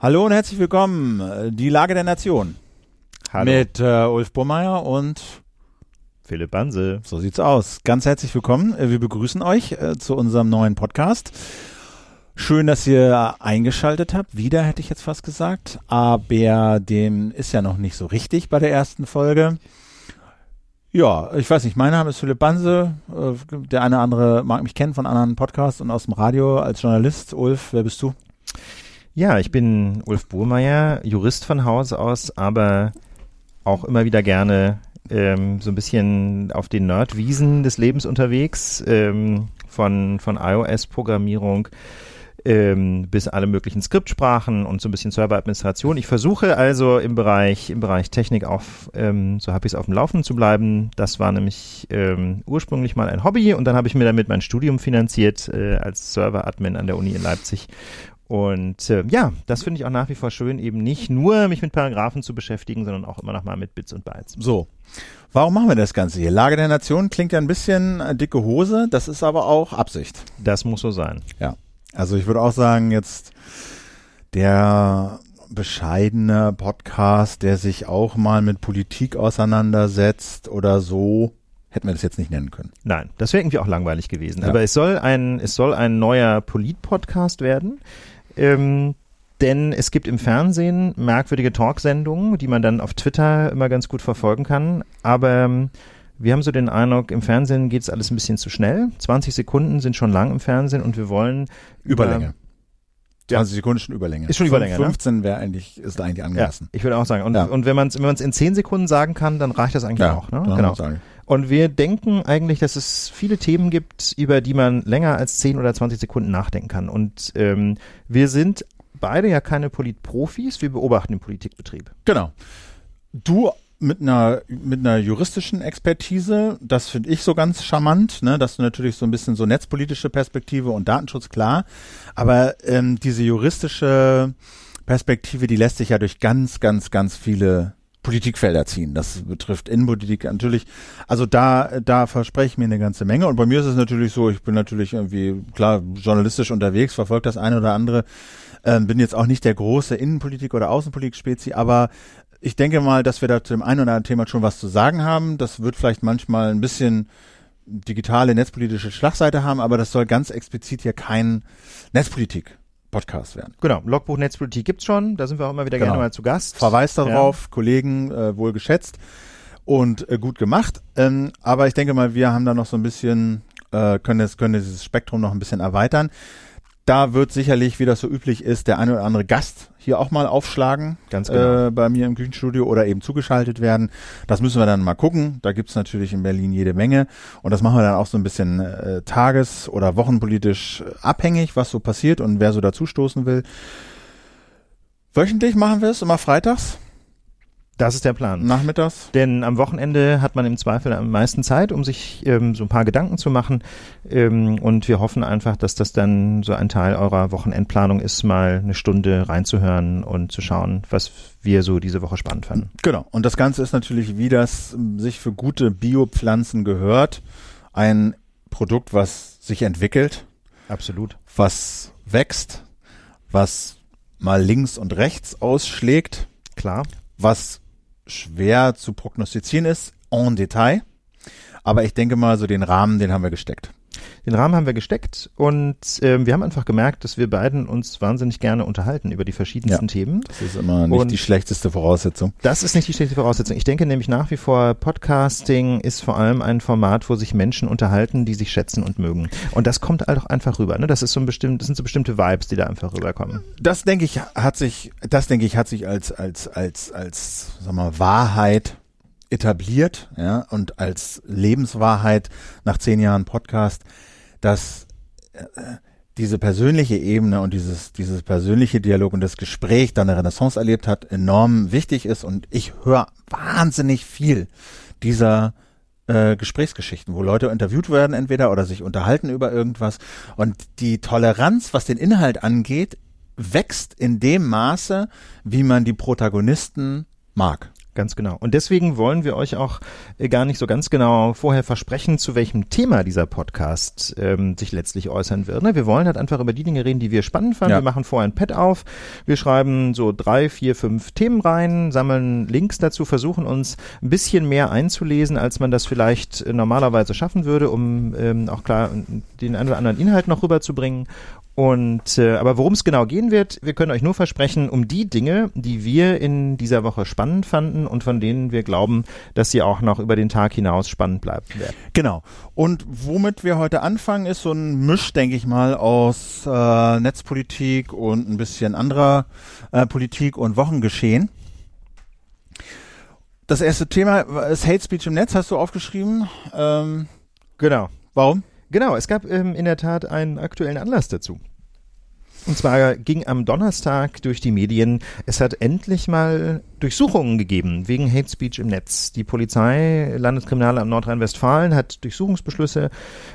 Hallo und herzlich willkommen. Die Lage der Nation. Hallo. Mit äh, Ulf Burmeier und Philipp Banse. so sieht's aus. Ganz herzlich willkommen. Äh, Wir begrüßen euch äh, zu unserem neuen Podcast. Schön, dass ihr eingeschaltet habt. Wieder hätte ich jetzt fast gesagt. Aber dem ist ja noch nicht so richtig bei der ersten Folge. Ja, ich weiß nicht, mein Name ist Philipp Banse. Äh, Der eine oder andere mag mich kennen von anderen Podcasts und aus dem Radio als Journalist. Ulf, wer bist du? Ja, ich bin Ulf Burmeier, Jurist von Hause aus, aber auch immer wieder gerne ähm, so ein bisschen auf den Nerdwiesen des Lebens unterwegs, ähm, von, von iOS-Programmierung ähm, bis alle möglichen Skriptsprachen und so ein bisschen Serveradministration. Ich versuche also im Bereich, im Bereich Technik auf, ähm, so habe ich es auf dem Laufenden zu bleiben. Das war nämlich ähm, ursprünglich mal ein Hobby und dann habe ich mir damit mein Studium finanziert äh, als Server-Admin an der Uni in Leipzig. Und äh, ja, das finde ich auch nach wie vor schön, eben nicht nur mich mit Paragraphen zu beschäftigen, sondern auch immer noch mal mit Bits und Bytes. So. Warum machen wir das Ganze hier? Lage der Nation klingt ja ein bisschen äh, dicke Hose, das ist aber auch Absicht. Das muss so sein. Ja. Also ich würde auch sagen, jetzt der bescheidene Podcast, der sich auch mal mit Politik auseinandersetzt oder so, hätten wir das jetzt nicht nennen können. Nein, das wäre irgendwie auch langweilig gewesen. Ja. Aber es soll ein, es soll ein neuer Polit-Podcast werden. Ähm, denn es gibt im Fernsehen merkwürdige Talksendungen, die man dann auf Twitter immer ganz gut verfolgen kann. Aber ähm, wir haben so den Eindruck, im Fernsehen geht es alles ein bisschen zu schnell. 20 Sekunden sind schon lang im Fernsehen und wir wollen über- Überlänge. 20 Sekunden ist schon Überlänge. Ist schon Überlänge, ne? 15 wäre eigentlich, ist eigentlich Ja, angemessen. ich würde auch sagen. Und, Ja. und wenn man es wenn man's in 10 Sekunden sagen kann, dann reicht das eigentlich auch. Ne? Genau. Und wir denken eigentlich, dass es viele Themen gibt, über die man länger als 10 oder 20 Sekunden nachdenken kann. Und ähm, wir sind beide ja keine Politprofis, wir beobachten den Politikbetrieb. Genau. Du mit einer mit einer juristischen Expertise, das finde ich so ganz charmant, ne, dass du natürlich so ein bisschen so netzpolitische Perspektive und Datenschutz klar, aber ähm, diese juristische Perspektive, die lässt sich ja durch ganz ganz ganz viele Politikfelder ziehen. Das betrifft Innenpolitik natürlich. Also da, da verspreche ich mir eine ganze Menge. Und bei mir ist es natürlich so, ich bin natürlich irgendwie, klar, journalistisch unterwegs, verfolge das eine oder andere. Ähm, bin jetzt auch nicht der große Innenpolitik- oder Außenpolitik-Spezi, aber ich denke mal, dass wir da zu dem einen oder anderen Thema schon was zu sagen haben. Das wird vielleicht manchmal ein bisschen digitale, netzpolitische Schlagseite haben, aber das soll ganz explizit hier kein Netzpolitik-Podcast werden. Genau, Logbuch Netzpolitik gibt's schon, da sind wir auch immer wieder Genau. gerne mal zu Gast. Verweis darauf, Kollegen äh, wohl geschätzt und äh, gut gemacht. Ähm, aber ich denke mal, wir haben da noch so ein bisschen, äh, können, das, können dieses Spektrum noch ein bisschen erweitern. Da wird sicherlich, wie das so üblich ist, der eine oder andere Gast hier auch mal aufschlagen Ganz genau. äh, bei mir im Küchenstudio oder eben zugeschaltet werden. Das müssen wir dann mal gucken. Da gibt's natürlich in Berlin jede Menge. Und das machen wir dann auch so ein bisschen äh, tages- oder wochenpolitisch abhängig, was so passiert und wer so dazustoßen will. Wöchentlich machen wir es, immer freitags, Das ist der Plan. nachmittags. Denn am Wochenende hat man im Zweifel am meisten Zeit, um sich ähm, so ein paar Gedanken zu machen. Ähm, und wir hoffen einfach, dass das dann so ein Teil eurer Wochenendplanung ist, mal eine Stunde reinzuhören und zu schauen, was wir so diese Woche spannend fanden. Genau. Und das Ganze ist natürlich, wie das sich für gute Biopflanzen gehört, ein Produkt, was sich entwickelt, Absolut. was wächst, was mal links und rechts ausschlägt, Klar. was schwer zu prognostizieren ist, en Detail. Aber ich denke mal, so den Rahmen, den haben wir gesteckt. Den Rahmen haben wir gesteckt und ähm, wir haben einfach gemerkt, dass wir beiden uns wahnsinnig gerne unterhalten über die verschiedensten Ja. Themen. Das ist immer nicht Und- die schlechteste Voraussetzung. Das ist nicht die schlechte Voraussetzung. Ich denke nämlich nach wie vor, Podcasting ist vor allem ein Format, wo sich Menschen unterhalten, die sich schätzen und mögen. Und das kommt halt auch einfach rüber. Ne? Das ist so ein bestimmt, das sind so bestimmte Vibes, die da einfach rüberkommen. Das denke ich hat sich, das denke ich hat sich als als als als sag mal Wahrheit etabliert, ja und als Lebenswahrheit nach zehn Jahren Podcast, dass äh, diese persönliche Ebene und dieses dieses persönliche Dialog und das Gespräch dann eine Renaissance erlebt hat, enorm wichtig ist und ich höre wahnsinnig viel dieser äh, Gesprächsgeschichten, wo Leute interviewt werden entweder oder sich unterhalten über irgendwas und die Toleranz, was den Inhalt angeht, wächst in dem Maße, wie man die Protagonisten mag. Ganz genau. Und deswegen wollen wir euch auch äh, gar nicht so ganz genau vorher versprechen, zu welchem Thema dieser Podcast ähm, sich letztlich äußern wird. Ne? Wir wollen halt einfach über die Dinge reden, die wir spannend fanden. Ja. Wir machen vorher ein Pad auf. Wir schreiben so drei, vier, fünf Themen rein, sammeln Links dazu, versuchen uns ein bisschen mehr einzulesen, als man das vielleicht äh, normalerweise schaffen würde, um ähm, auch klar den einen oder anderen Inhalt noch rüberzubringen und äh, aber worum es genau gehen wird, wir können euch nur versprechen, um die Dinge, die wir in dieser Woche spannend fanden und von denen wir glauben, dass sie auch noch über den Tag hinaus spannend bleiben werden. Genau. Und womit wir heute anfangen, ist so ein Misch, denke ich mal, aus äh, Netzpolitik und ein bisschen anderer äh, Politik und Wochengeschehen. Das erste Thema ist Hate Speech im Netz, hast du aufgeschrieben. Ähm, genau. Warum? Genau, es gab ähm, in der Tat einen aktuellen Anlass dazu. Und zwar ging am Donnerstag durch die Medien, es hat endlich mal Durchsuchungen gegeben wegen Hate Speech im Netz. Die Polizei, Landeskriminalamt Nordrhein-Westfalen hat Durchsuchungsbeschlüsse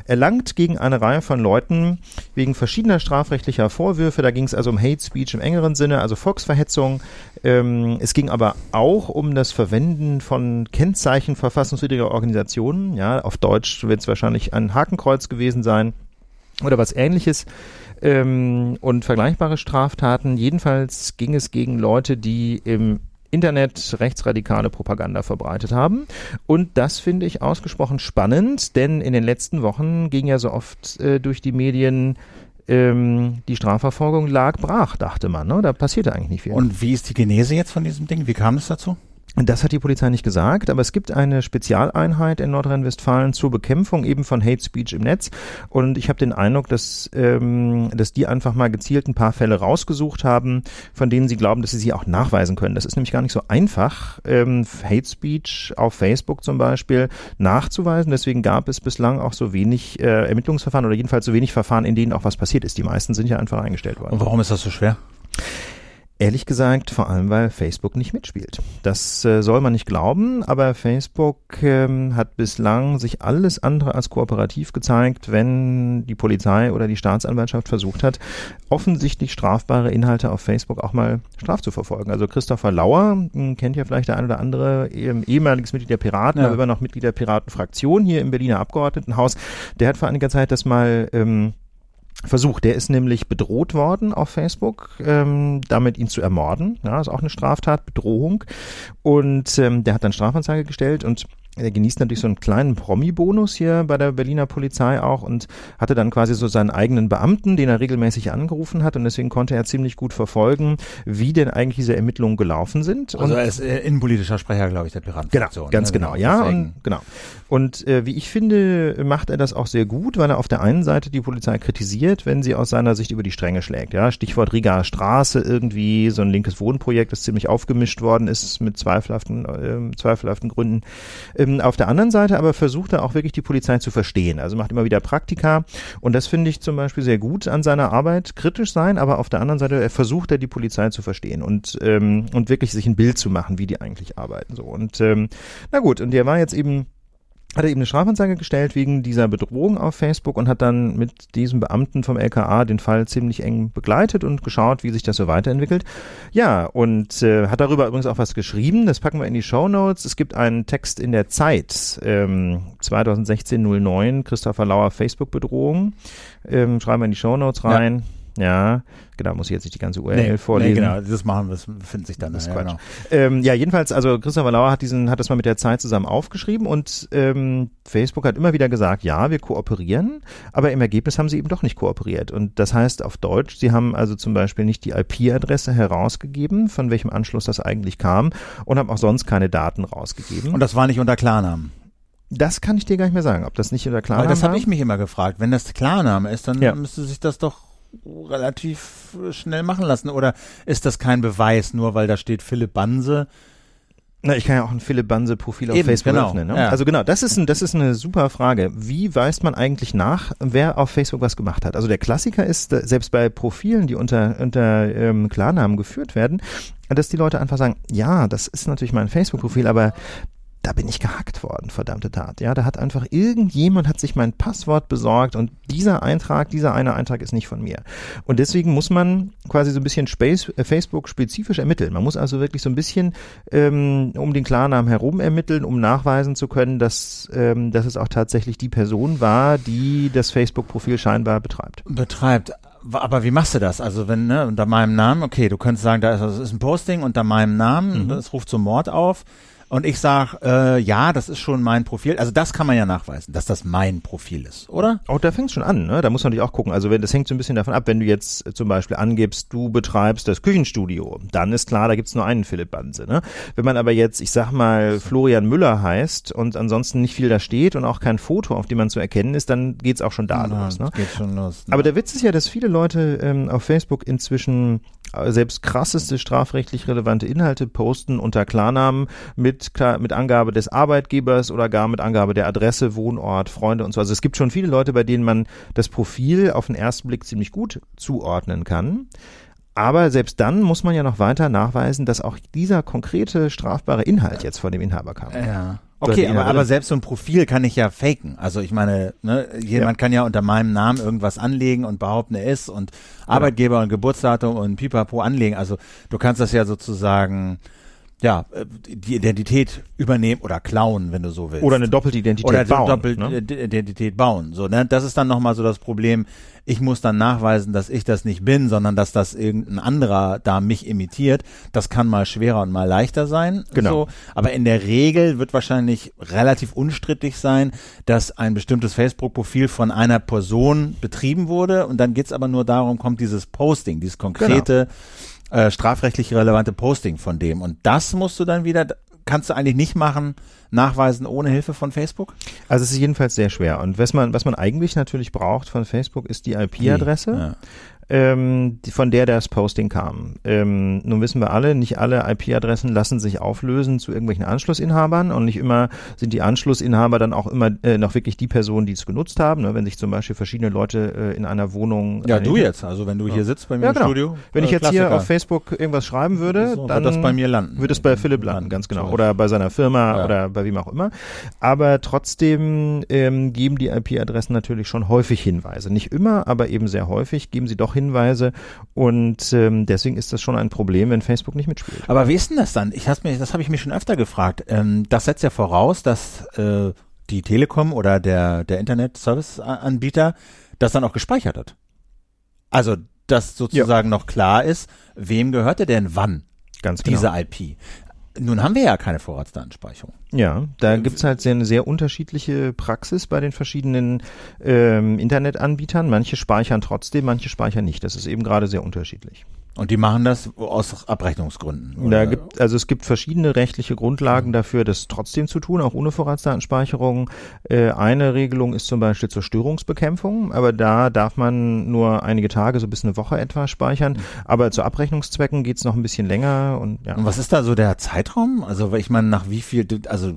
erlangt gegen eine Reihe von Leuten wegen verschiedener strafrechtlicher Vorwürfe. Da ging es also um Hate Speech im engeren Sinne, also Volksverhetzung. Ähm, es ging aber auch um das Verwenden von Kennzeichen verfassungswidriger Organisationen. Ja, auf Deutsch wird es wahrscheinlich ein Hakenkreuz gewesen sein oder was ähnliches ähm, und vergleichbare Straftaten. Jedenfalls ging es gegen Leute, die im Internet rechtsradikale Propaganda verbreitet haben. Und das finde ich ausgesprochen spannend, denn in den letzten Wochen ging ja so oft äh, durch die Medien, ähm, die Strafverfolgung lag brach, dachte man. Ne? Da passierte eigentlich nicht viel. Und wie ist die Genese jetzt von diesem Ding? Wie kam es dazu? Das hat die Polizei nicht gesagt, aber es gibt eine Spezialeinheit in Nordrhein-Westfalen zur Bekämpfung eben von Hate Speech im Netz. Und ich habe den Eindruck, dass, ähm, dass die einfach mal gezielt ein paar Fälle rausgesucht haben, von denen sie glauben, dass sie sie auch nachweisen können. Das ist nämlich gar nicht so einfach, ähm, Hate Speech auf Facebook zum Beispiel nachzuweisen. Deswegen gab es bislang auch so wenig äh, Ermittlungsverfahren oder jedenfalls so wenig Verfahren, in denen auch was passiert ist. Die meisten sind ja einfach eingestellt worden. Und warum ist das so schwer? Ehrlich gesagt, vor allem, weil Facebook nicht mitspielt. Das äh, soll man nicht glauben, aber Facebook ähm, hat bislang sich alles andere als kooperativ gezeigt, wenn die Polizei oder die Staatsanwaltschaft versucht hat, offensichtlich strafbare Inhalte auf Facebook auch mal straf zu verfolgen. Also Christopher Lauer, hm, kennt ja vielleicht der ein oder andere, ehemaliges Mitglied der Piraten, ja. aber immer noch Mitglied der Piratenfraktion hier im Berliner Abgeordnetenhaus, der hat vor einiger Zeit das mal ähm, Versuch. Der ist nämlich bedroht worden auf Facebook, ähm, damit ihn zu ermorden. Ja, ist auch eine Straftat, Bedrohung. Und ähm, der hat dann Strafanzeige gestellt und er genießt natürlich so einen kleinen Promi-Bonus hier bei der Berliner Polizei auch und hatte dann quasi so seinen eigenen Beamten, den er regelmäßig angerufen hat und deswegen konnte er ziemlich gut verfolgen, wie denn eigentlich diese Ermittlungen gelaufen sind. Also er ist äh, innenpolitischer Sprecher, glaube ich, der Piraten. Genau, ganz ne? genau, genau ja, und, genau. Und äh, wie ich finde, macht er das auch sehr gut, weil er auf der einen Seite die Polizei kritisiert, wenn sie aus seiner Sicht über die Stränge schlägt. Ja, Stichwort Riga Straße irgendwie, so ein linkes Wohnprojekt, das ziemlich aufgemischt worden ist mit zweifelhaften, äh, zweifelhaften Gründen. Äh, ähm, auf der anderen Seite aber versucht er auch wirklich die Polizei zu verstehen. Also macht immer wieder Praktika und das finde ich zum Beispiel sehr gut an seiner Arbeit, kritisch sein, aber auf der anderen Seite er versucht er die Polizei zu verstehen und ähm, und wirklich sich ein Bild zu machen, wie die eigentlich arbeiten so und ähm, na gut und der war jetzt eben hat er eben eine Strafanzeige gestellt wegen dieser Bedrohung auf Facebook und hat dann mit diesem Beamten vom LKA den Fall ziemlich eng begleitet und geschaut, wie sich das so weiterentwickelt. Ja, und äh, hat darüber übrigens auch was geschrieben, das packen wir in die Show Notes. Es gibt einen Text in der Zeit, ähm, 2016-09, Christopher Lauer Facebook-Bedrohung. Ähm, schreiben wir in die Show Notes rein. Ja. Ja, genau, muss ich jetzt nicht die ganze URL nee, vorlesen. Nee, genau, das machen wir, das findet sich dann. Das ist ja, Genau. Ähm, ja, jedenfalls, also Christopher Lauer hat diesen, hat das mal mit der Zeit zusammen aufgeschrieben und ähm, Facebook hat immer wieder gesagt, ja, wir kooperieren, aber im Ergebnis haben sie eben doch nicht kooperiert. Und das heißt auf Deutsch, sie haben also zum Beispiel nicht die IP-Adresse herausgegeben, von welchem Anschluss das eigentlich kam, und haben auch sonst keine Daten rausgegeben. Und das war nicht unter Klarnamen. Das kann ich dir gar nicht mehr sagen, ob das nicht unter Klarnamen ist. das habe ich mich immer gefragt. Wenn das Klarname ist, dann ja. müsste sich das doch relativ schnell machen lassen? Oder ist das kein Beweis, nur weil da steht Philipp Banse? Na, ich kann ja auch ein Philipp Banse Profil auf Eben, Facebook genau. öffnen. Ne? Ja. Also genau, das ist, ein, das ist eine super Frage. Wie weist man eigentlich nach, wer auf Facebook was gemacht hat? Also der Klassiker ist, selbst bei Profilen, die unter, unter ähm, Klarnamen geführt werden, dass die Leute einfach sagen, ja, das ist natürlich mein Facebook-Profil, aber da bin ich gehackt worden, verdammte Tat. Ja, da hat einfach irgendjemand hat sich mein Passwort besorgt und dieser Eintrag, dieser eine Eintrag ist nicht von mir. Und deswegen muss man quasi so ein bisschen Space, äh, Facebook spezifisch ermitteln. Man muss also wirklich so ein bisschen ähm, um den Klarnamen herum ermitteln, um nachweisen zu können, dass, ähm, dass es auch tatsächlich die Person war, die das Facebook-Profil scheinbar betreibt. Betreibt. Aber wie machst du das? Also wenn, ne, unter meinem Namen, okay, du könntest sagen, da ist, das ist ein Posting unter meinem Namen, mhm. das ruft zum Mord auf und ich sage, äh, ja, das ist schon mein Profil. Also das kann man ja nachweisen, dass das mein Profil ist, oder? Auch da fängt es schon an, ne? Da muss man natürlich auch gucken. Also wenn das hängt so ein bisschen davon ab, wenn du jetzt zum Beispiel angibst, du betreibst das Küchenstudio, dann ist klar, da gibt's nur einen Philipp Banse. Ne? Wenn man aber jetzt, ich sag mal, Florian Müller heißt und ansonsten nicht viel da steht und auch kein Foto, auf dem man zu erkennen ist, dann geht's auch schon da ja, los. Ne? Geht schon los. Ne? Aber der Witz ist ja, dass viele Leute ähm, auf Facebook inzwischen äh, selbst krasseste strafrechtlich relevante Inhalte posten unter Klarnamen mit, mit Angabe des Arbeitgebers oder gar mit Angabe der Adresse, Wohnort, Freunde und so. Also es gibt schon viele Leute, bei denen man das Profil auf den ersten Blick ziemlich gut zuordnen kann. Aber selbst dann muss man ja noch weiter nachweisen, dass auch dieser konkrete strafbare Inhalt jetzt von dem Inhaber kam. Ja. Okay, aber, aber selbst so ein Profil kann ich ja faken. Also ich meine, ne, jemand ja. kann ja unter meinem Namen irgendwas anlegen und behaupten, er ist und Arbeitgeber und Geburtsdatum und Pipapo anlegen. Also du kannst das ja sozusagen ja, äh, die Identität übernehmen oder klauen, wenn du so willst. Oder eine doppelte Identität oder bauen. Oder doppelte ne? Identität bauen. So, ne? Das ist dann nochmal so das Problem. Ich muss dann nachweisen, dass ich das nicht bin, sondern dass das irgendein anderer da mich imitiert. Das kann mal schwerer und mal leichter sein. Genau. So. Aber in der Regel wird wahrscheinlich relativ unstrittig sein, dass ein bestimmtes Facebook-Profil von einer Person betrieben wurde. Und dann geht's aber nur darum, kommt dieses Posting, dieses konkrete genau äh, strafrechtlich relevante Posting von dem. Und das musst du dann wieder, kannst du eigentlich nicht machen, nachweisen ohne Hilfe von Facebook? Also es ist jedenfalls sehr schwer. Und was man, was man eigentlich natürlich braucht von Facebook, ist die IP-Adresse. Ja ähm, die, von der das Posting kam. Ähm, nun wissen wir alle, nicht alle IP-Adressen lassen sich auflösen zu irgendwelchen Anschlussinhabern und nicht immer sind die Anschlussinhaber dann auch immer äh, noch wirklich die Personen, die es genutzt haben. Ne? Wenn sich zum Beispiel verschiedene Leute äh, in einer Wohnung. Ja, du jetzt, also wenn du hier sitzt bei mir ja, genau. im Studio. Wenn ich äh, jetzt Klassiker. hier auf Facebook irgendwas schreiben würde, so, dann wird das bei mir landen. Wird es bei Philipp landen, ganz genau. Oder bei seiner Firma ja. oder bei wem auch immer. Aber trotzdem ähm, geben die IP-Adressen natürlich schon häufig Hinweise. Nicht immer, aber eben sehr häufig geben sie doch Hinweise und ähm, deswegen ist das schon ein Problem, wenn Facebook nicht mitspielt. Aber wie ist denn das dann? Ich mir, das habe ich mich schon öfter gefragt. Ähm, das setzt ja voraus, dass äh, die Telekom oder der, der Internet-Service-Anbieter das dann auch gespeichert hat. Also, dass sozusagen ja. noch klar ist, wem gehörte denn wann Ganz genau. diese IP. Nun haben wir ja keine Vorratsdatenspeicherung. Ja, da gibt's halt sehr, eine sehr unterschiedliche Praxis bei den verschiedenen ähm, Internetanbietern. Manche speichern trotzdem, manche speichern nicht. Das ist eben gerade sehr unterschiedlich. Und die machen das aus Abrechnungsgründen. Oder? Da gibt, also es gibt verschiedene rechtliche Grundlagen dafür, das trotzdem zu tun, auch ohne Vorratsdatenspeicherung. Äh, eine Regelung ist zum Beispiel zur Störungsbekämpfung, aber da darf man nur einige Tage, so bis eine Woche etwa speichern. Aber zu Abrechnungszwecken geht's noch ein bisschen länger und ja. Und was ist da so der Zeitraum? Also ich meine, nach wie viel, also äh,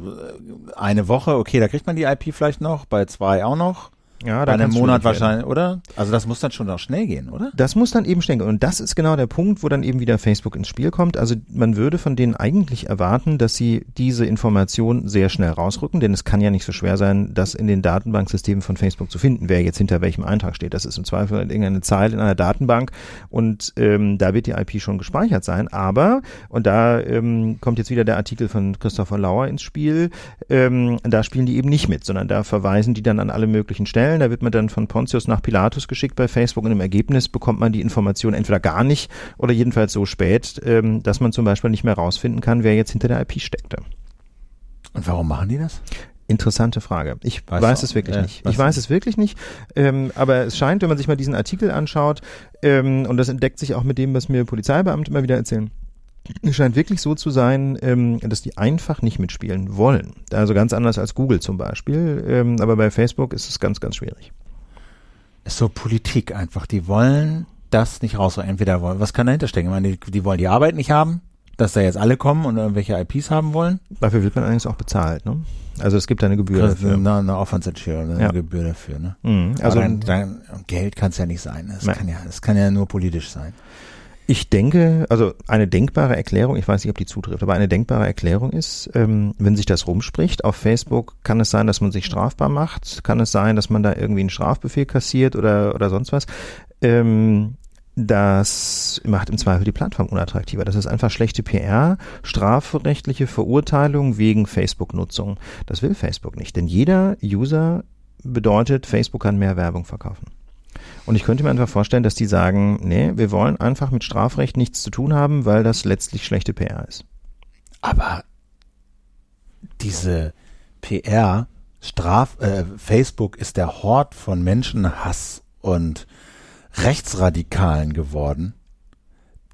eine Woche, okay, da kriegt man die IP vielleicht noch, bei zwei auch noch. Ja, da Bei einem Monat wahrscheinlich, oder? Also das muss dann schon auch schnell gehen, oder? Das muss dann eben schnell gehen. Und das ist genau der Punkt, wo dann eben wieder Facebook ins Spiel kommt. Also man würde von denen eigentlich erwarten, dass sie diese Information sehr schnell rausrücken, denn es kann ja nicht so schwer sein, das in den Datenbanksystemen von Facebook zu finden, wer jetzt hinter welchem Eintrag steht. Das ist im Zweifel irgendeine Zeile in einer Datenbank und ähm, da wird die IP schon gespeichert sein. Aber, und da ähm, kommt jetzt wieder der Artikel von Christopher Lauer ins Spiel, ähm, da spielen die eben nicht mit, sondern da verweisen die dann an alle möglichen Stellen Stellen. Da wird man dann von Pontius nach Pilatus geschickt bei Facebook und im Ergebnis bekommt man die Information entweder gar nicht oder jedenfalls so spät, ähm, dass man zum Beispiel nicht mehr rausfinden kann, wer jetzt hinter der IP steckte. Und warum machen die das? Interessante Frage. Ich weiß, weiß es wirklich äh, nicht. Ich weiß es wirklich nicht. Ähm, aber es scheint, wenn man sich mal diesen Artikel anschaut, ähm, und das entdeckt sich auch mit dem, was mir Polizeibeamte immer wieder erzählen, es scheint wirklich so zu sein, ähm, dass die einfach nicht mitspielen wollen. Also ganz anders als Google zum Beispiel. Ähm, aber bei Facebook ist es ganz, ganz schwierig. Ist so Politik einfach. Die wollen das nicht raus. Entweder wollen, was kann dahinter stecken? Ich meine, die, die wollen die Arbeit nicht haben, dass da jetzt alle kommen und irgendwelche IPs haben wollen. Dafür wird man allerdings auch bezahlt, ne? Also es gibt eine Gebühr dafür. Eine, eine Aufwandsentschädigung, eine ja. Gebühr dafür, ne? Mhm. Also dein, dein Geld kann es ja nicht sein. Es kann ja, es kann ja nur politisch sein. Ich denke, also eine denkbare Erklärung, ich weiß nicht, ob die zutrifft, aber eine denkbare Erklärung ist, ähm, wenn sich das rumspricht, auf Facebook kann es sein, dass man sich strafbar macht, kann es sein, dass man da irgendwie einen Strafbefehl kassiert oder, oder sonst was. Ähm, das macht im Zweifel die Plattform unattraktiver. Das ist einfach schlechte PR, strafrechtliche Verurteilung wegen Facebook-Nutzung. Das will Facebook nicht, denn jeder User bedeutet, Facebook kann mehr Werbung verkaufen. Und ich könnte mir einfach vorstellen, dass die sagen, nee, wir wollen einfach mit Strafrecht nichts zu tun haben, weil das letztlich schlechte PR ist. Aber diese PR, Straf, äh, Facebook ist der Hort von Menschenhass und Rechtsradikalen geworden.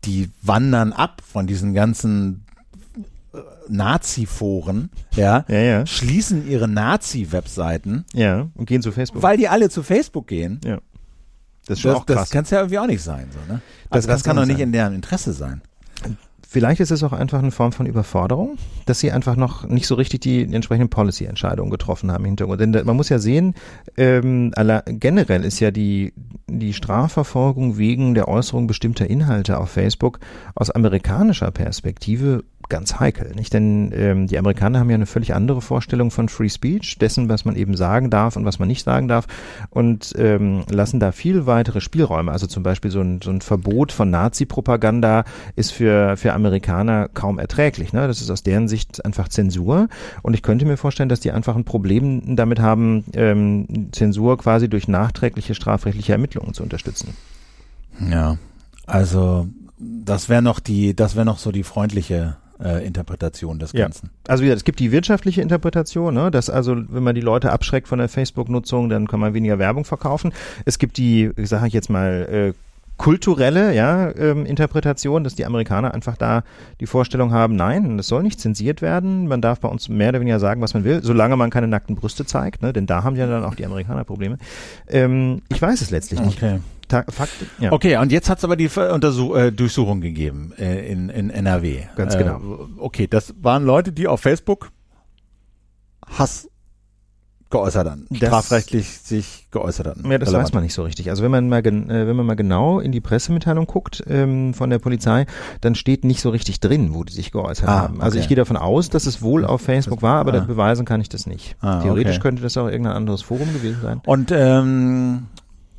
Die wandern ab von diesen ganzen äh, Nazi-Foren, ja, Ja, ja. schließen ihre Nazi-Webseiten, Ja, und gehen zu Facebook. weil die alle zu Facebook gehen. ja. Das ist Das, auch krass. das kann es ja irgendwie auch nicht sein, so, ne? Also das kann doch nicht in deren Interesse sein. Vielleicht ist es auch einfach eine Form von Überforderung, dass sie einfach noch nicht so richtig die entsprechenden Policy-Entscheidungen getroffen haben im Hintergrund. Denn man muss ja sehen, ähm, generell ist ja die, die Strafverfolgung wegen der Äußerung bestimmter Inhalte auf Facebook aus amerikanischer Perspektive ganz heikel, nicht? Denn ähm, die Amerikaner haben ja eine völlig andere Vorstellung von Free Speech, dessen, was man eben sagen darf und was man nicht sagen darf, und ähm, lassen da viel weitere Spielräume. Also zum Beispiel so ein, so ein Verbot von Nazi-Propaganda ist für, für Amerikaner kaum erträglich. Ne? Das ist aus deren Sicht einfach Zensur. Und ich könnte mir vorstellen, dass die einfach ein Problem damit haben, ähm, Zensur quasi durch nachträgliche strafrechtliche Ermittlungen zu unterstützen. Ja, also das wäre noch die, das wäre noch so die freundliche äh, Interpretation des Ja. Ganzen. Also wie gesagt, es gibt die wirtschaftliche Interpretation, ne, dass also, wenn man die Leute abschreckt von der Facebook-Nutzung, dann kann man weniger Werbung verkaufen. Es gibt die, sage ich jetzt mal, äh, kulturelle ja, ähm, Interpretation, dass die Amerikaner einfach da die Vorstellung haben, nein, es soll nicht zensiert werden, man darf bei uns mehr oder weniger sagen, was man will, solange man keine nackten Brüste zeigt, ne, denn da haben ja dann auch die Amerikaner Probleme. Ähm, ich weiß es letztlich nicht. Okay. Ta Fakt, ja. Okay, und jetzt hat es aber die Untersuch äh, Durchsuchung gegeben äh, in, in NRW. Ganz äh, genau. Okay, das waren Leute, die auf Facebook Hass geäußert Das- strafrechtlich sich geäußert hatten. Ja, das Relevant. weiß man nicht so richtig. Also wenn man mal, äh, wenn man mal genau in die Pressemitteilung guckt ähm, von der Polizei, dann steht nicht so richtig drin, wo die sich geäußert Ah, haben. Also okay. ich gehe davon aus, dass es wohl auf Facebook war, aber Ah. das beweisen kann ich das nicht. Ah, Theoretisch okay. könnte das auch irgendein anderes Forum gewesen sein. Und ähm,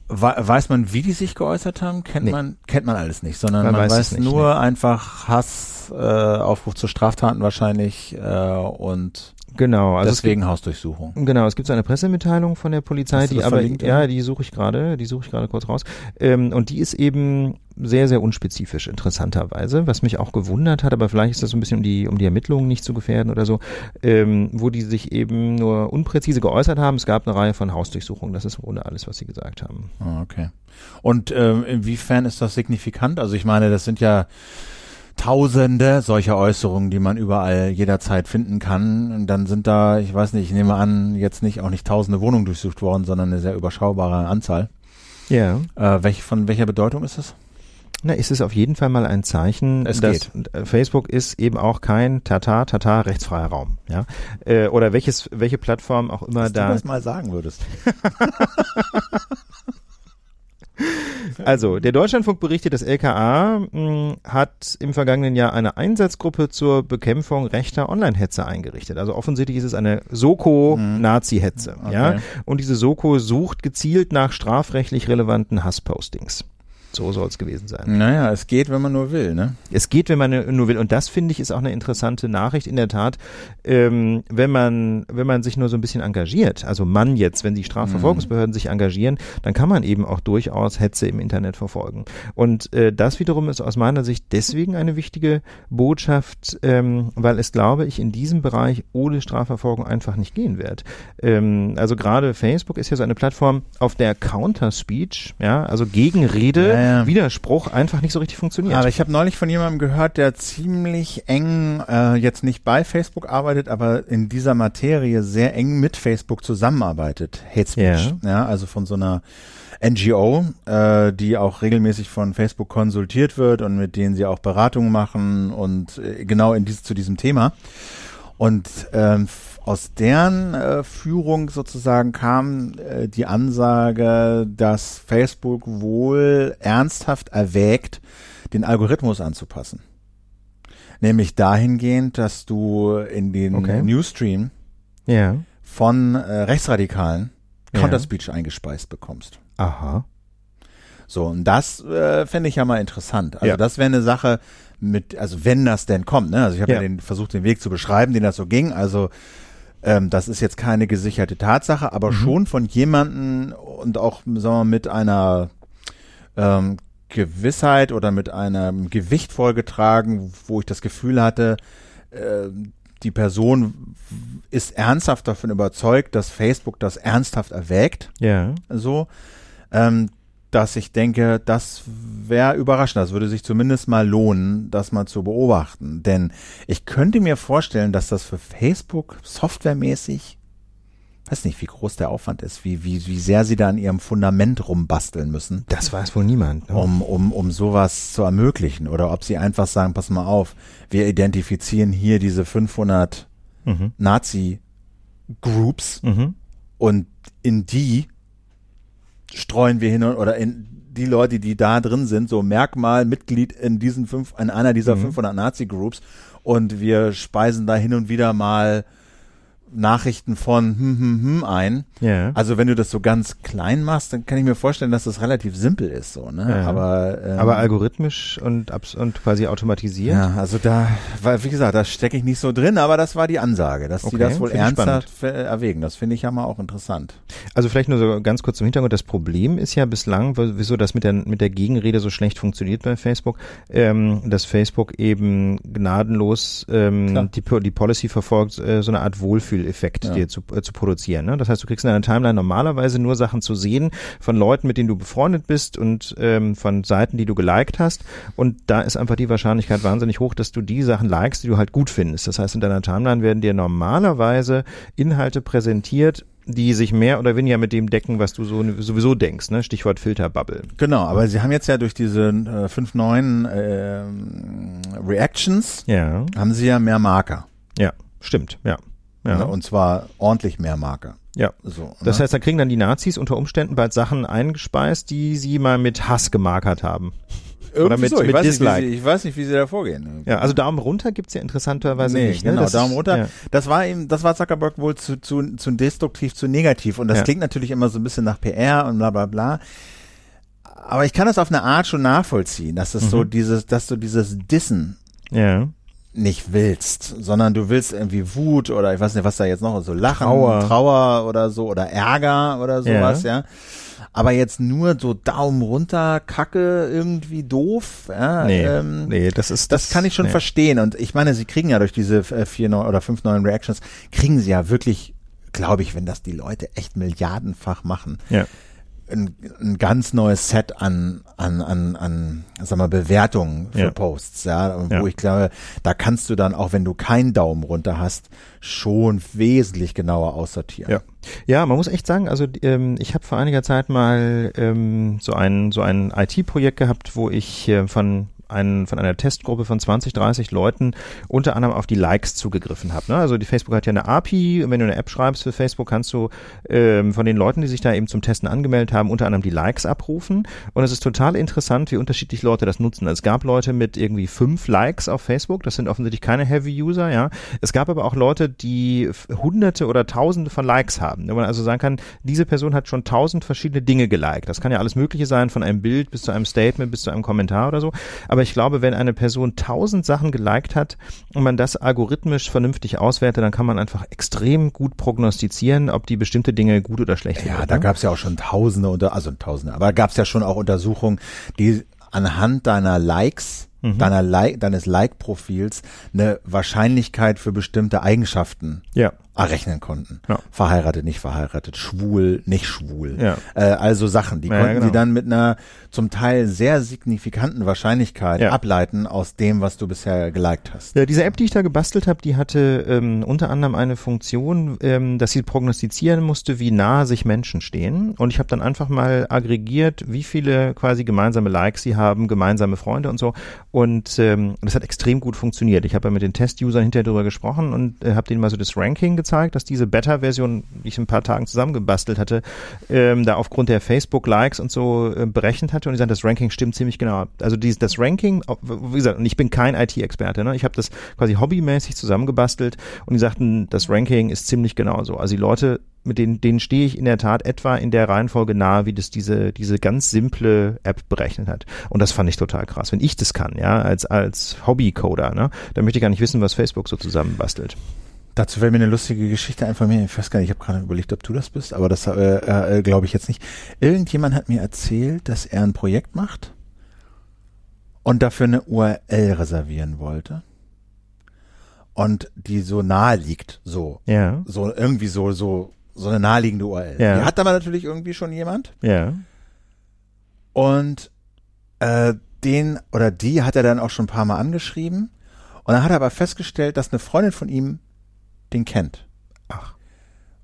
we- weiß man, wie die sich geäußert haben? Kennt Nee. man kennt man alles nicht, sondern Man man, weiß weiß, nicht, nur einfach Hass, äh, Aufruf zu Straftaten wahrscheinlich äh, und Genau, also es gibt, deswegen Hausdurchsuchung. Genau, es gibt so eine Pressemitteilung von der Polizei, die aber, verlinkt, ja, die suche ich gerade, die suche ich gerade kurz raus. Ähm, und die ist eben sehr, sehr unspezifisch, interessanterweise, was mich auch gewundert hat, aber vielleicht ist das so ein bisschen, um die, um die Ermittlungen nicht zu gefährden oder so, ähm, wo die sich eben nur unpräzise geäußert haben. Es gab eine Reihe von Hausdurchsuchungen, das ist ohne alles, was sie gesagt haben. Ah, okay. Und ähm, inwiefern ist das signifikant? Also ich meine, das sind ja Tausende solcher Äußerungen, die man überall jederzeit finden kann. Und dann sind da, ich weiß nicht, ich nehme an, jetzt nicht auch nicht tausende Wohnungen durchsucht worden, sondern eine sehr überschaubare Anzahl. Ja. Äh, welch, von welcher Bedeutung ist das? Na, ist es auf jeden Fall mal ein Zeichen, Es dass äh, Facebook ist eben auch kein Tata, Tata, rechtsfreier Raum, ja. Äh, oder welches, welche Plattform auch immer Dass da. du das mal sagen würdest. Also, der Deutschlandfunk berichtet, das LKA mh, hat im vergangenen Jahr eine Einsatzgruppe zur Bekämpfung rechter Online-Hetze eingerichtet. Also offensichtlich ist es eine Soko-Nazi-Hetze. Ja? Okay. Und diese Soko sucht gezielt nach strafrechtlich relevanten Hasspostings. So soll es gewesen sein. Naja, es geht, wenn man nur will, ne? Es geht, wenn man nur will. Und das finde ich ist auch eine interessante Nachricht in der Tat, ähm, wenn man wenn man sich nur so ein bisschen engagiert. Also man jetzt, wenn die Strafverfolgungsbehörden sich engagieren, dann kann man eben auch durchaus Hetze im Internet verfolgen. Und äh, das wiederum ist aus meiner Sicht deswegen eine wichtige Botschaft, ähm, weil es, glaube ich, in diesem Bereich ohne Strafverfolgung einfach nicht gehen wird. Ähm, also gerade Facebook ist ja so eine Plattform, auf der Counter-Speech, ja, also Gegenrede, Ja, ja. Widerspruch einfach nicht so richtig funktioniert. Aber ich habe neulich von jemandem gehört, der ziemlich eng, äh, jetzt nicht bei Facebook arbeitet, aber in dieser Materie sehr eng mit Facebook zusammenarbeitet. Hate Speech. Ja. also von so einer NGO, äh, die auch regelmäßig von Facebook konsultiert wird und mit denen sie auch Beratungen machen und äh, genau in dies, zu diesem Thema. Und ähm, aus deren äh, Führung sozusagen kam äh, die Ansage, dass Facebook wohl ernsthaft erwägt, den Algorithmus anzupassen. Nämlich dahingehend, dass du in den Okay. Newsstream Ja. von äh, Rechtsradikalen Ja. Counterspeech eingespeist bekommst. Aha. So, und das äh, fände ich ja mal interessant. Also Ja. das wäre eine Sache mit, also wenn das denn kommt, ne? Also ich habe ja. Ja. den versucht, den Weg zu beschreiben, den das so ging. Also ähm, das ist jetzt keine gesicherte Tatsache, aber Mhm. schon von jemanden und auch, sagen wir mal, mit einer ähm, Gewissheit oder mit einem Gewicht vorgetragen, wo ich das Gefühl hatte, äh, die Person ist ernsthaft davon überzeugt, dass Facebook das ernsthaft erwägt Ja. so, ähm, dass ich denke, das wäre überraschend. Das würde sich zumindest mal lohnen, das mal zu beobachten. Denn ich könnte mir vorstellen, dass das für Facebook softwaremäßig, weiß nicht, wie groß der Aufwand ist, wie, wie, wie sehr sie da an ihrem Fundament rumbasteln müssen, Das weiß wohl niemand. Ne? um, um, um sowas zu ermöglichen. Oder ob sie einfach sagen, pass mal auf, wir identifizieren hier diese 500 Mhm. Nazi-Groups Mhm. und in die streuen wir hin und, oder in die Leute, die da drin sind, so Merkmal, Mitglied in diesen fünf, in einer dieser Mhm. 500 Nazi-Groups und wir speisen da hin und wieder mal Nachrichten von hm, hm, hm ein. Ja. Also wenn du das so ganz klein machst, dann kann ich mir vorstellen, dass das relativ simpel ist, so, ne? Ja. Aber, ähm, Aber algorithmisch und, und quasi automatisiert. ja, also da, weil, wie gesagt, da stecke ich nicht so drin, aber das war die Ansage, dass die Okay, das wohl ernsthaft äh, erwägen. Das finde ich ja mal auch interessant. Also vielleicht nur so ganz kurz zum Hintergrund. Das Problem ist ja bislang, wieso das mit der, mit der Gegenrede so schlecht funktioniert bei Facebook, ähm, dass Facebook eben gnadenlos ähm, Klar. die, die Policy verfolgt, äh, so eine Art Wohlfühleffekt Ja. dir zu, äh, zu produzieren. Ne? Das heißt, du kriegst in deiner Timeline normalerweise nur Sachen zu sehen von Leuten, mit denen du befreundet bist und ähm, von Seiten, die du geliked hast. Und da ist einfach die Wahrscheinlichkeit wahnsinnig hoch, dass du die Sachen likest, die du halt gut findest. Das heißt, in deiner Timeline werden dir normalerweise Inhalte präsentiert, die sich mehr oder weniger mit dem decken, was du so, sowieso denkst. Ne? Stichwort Filterbubble. Genau, aber sie haben jetzt ja durch diese äh, fünf neuen ähm, Reactions, Ja, haben sie ja mehr Marker. ja, stimmt, ja. Ja, Ne? Und zwar ordentlich mehr Marker. ja. So, Das ne? heißt, da kriegen dann die Nazis unter Umständen bald Sachen eingespeist, die sie mal mit Hass gemarkert haben. oder mit- so. ich, mit weiß nicht, wie Dislike. sie, ich weiß nicht, wie sie da vorgehen. Ja, also Daumen runter gibt's ja interessanterweise nee, nicht. Ne? genau, Das Daumen runter. Ja. Das war ihm, das war Zuckerberg wohl zu, zu, zu destruktiv, zu negativ. Und das Ja. klingt natürlich immer so ein bisschen nach PR und bla bla bla. Aber ich kann das auf eine Art schon nachvollziehen, dass es so Mhm. dieses, dass du dieses Dissen ja. Nicht willst, sondern du willst irgendwie Wut oder ich weiß nicht, was da jetzt noch ist, so Lachen, Trauer. Trauer, oder so oder Ärger oder sowas, ja. Aber jetzt nur so Daumen runter, Kacke, irgendwie doof, ja. Nee, ähm, nee, das ist das kann ich schon nee. verstehen. Und ich meine, sie kriegen ja durch diese äh, vier neu oder fünf neuen Reactions, kriegen sie ja wirklich, glaube ich, wenn das die Leute echt milliardenfach machen, Ja. Ein, ein ganz neues Set an, an, an, an sag mal, Bewertungen für Ja. Posts, ja, und Ja. wo ich glaube, da kannst du dann, auch wenn du keinen Daumen runter hast, schon wesentlich genauer aussortieren. Ja. Ja, man muss echt sagen, also ähm, ich habe vor einiger Zeit mal ähm, so ein so ein IT-Projekt gehabt, wo ich äh, von ein, von einer Testgruppe von 20, 30 Leuten unter anderem auf die Likes zugegriffen habe. Ne? Also die Facebook hat ja eine API wenn du eine App schreibst für Facebook, kannst du ähm, von den Leuten, die sich da eben zum Testen angemeldet haben, unter anderem die Likes abrufen. Und es ist total interessant, wie unterschiedlich Leute das nutzen. Es gab Leute mit irgendwie fünf Likes auf Facebook, das sind offensichtlich keine Heavy-User, ja. Es gab aber auch Leute, die hunderte oder tausende von Likes haben. Wenn man also sagen kann, diese Person hat schon tausend verschiedene Dinge geliked. Das kann ja alles Mögliche sein, von einem Bild bis zu einem Statement bis zu einem Kommentar oder so. Aber ich glaube, wenn eine Person tausend Sachen geliked hat und man das algorithmisch vernünftig auswertet, dann kann man einfach extrem gut prognostizieren, ob die bestimmte Dinge gut oder schlecht Ja, finden, da ne? gab's ja auch schon Tausende unter, also Tausende, aber gab es ja schon auch Untersuchungen, die anhand deiner Likes, Mhm. deiner like, deines Like-Profils eine Wahrscheinlichkeit für bestimmte Eigenschaften Ja. Errechnen konnten. Ja. Verheiratet, nicht verheiratet, schwul, nicht schwul. Ja. Äh, also Sachen, die Ja, konnten genau. sie dann mit einer zum Teil sehr signifikanten Wahrscheinlichkeit ableiten aus dem, was du bisher geliked hast. Ja, diese App, die ich da gebastelt habe, die hatte ähm, unter anderem eine Funktion, ähm, dass sie prognostizieren musste, wie nah sich Menschen stehen. Und ich habe dann einfach mal aggregiert, wie viele quasi gemeinsame Likes sie haben, gemeinsame Freunde und so. Und ähm, das hat extrem gut funktioniert. Ich habe ja mit den Test-Usern hinterher darüber gesprochen und äh, habe denen mal so das Ranking gezeigt, dass diese Beta-Version, die ich in ein paar Tagen zusammengebastelt hatte, ähm, da aufgrund der Facebook-Likes und so äh, berechnet hatte. Und die sagen, das Ranking stimmt ziemlich genau. Also dieses, das Ranking, wie gesagt, und ich bin kein IT-Experte, ne? ich habe das quasi hobbymäßig zusammengebastelt und die sagten, das Ranking ist ziemlich genau so. Also die Leute mit denen, denen stehe ich in der Tat etwa in der Reihenfolge nahe, wie das diese, diese ganz simple App berechnet hat. Und das fand ich total krass. Wenn ich das kann, ja, als, als Hobby-Coder, ne, dann möchte ich gar nicht wissen, was Facebook so zusammenbastelt. Dazu fällt mir eine lustige Geschichte einfach mir. Ich weiß gar nicht, ich habe gerade überlegt, ob du das bist, aber das äh, äh, glaube ich jetzt nicht. Irgendjemand hat mir erzählt, dass er ein Projekt macht und dafür eine URL reservieren wollte und die so nahe liegt, so, ja. so irgendwie so so so eine naheliegende URL. Ja. Die hat aber natürlich irgendwie schon jemand. Ja. Und äh, den oder die hat er dann auch schon ein paar Mal angeschrieben. Und dann hat er aber festgestellt, dass eine Freundin von ihm den kennt. Ach.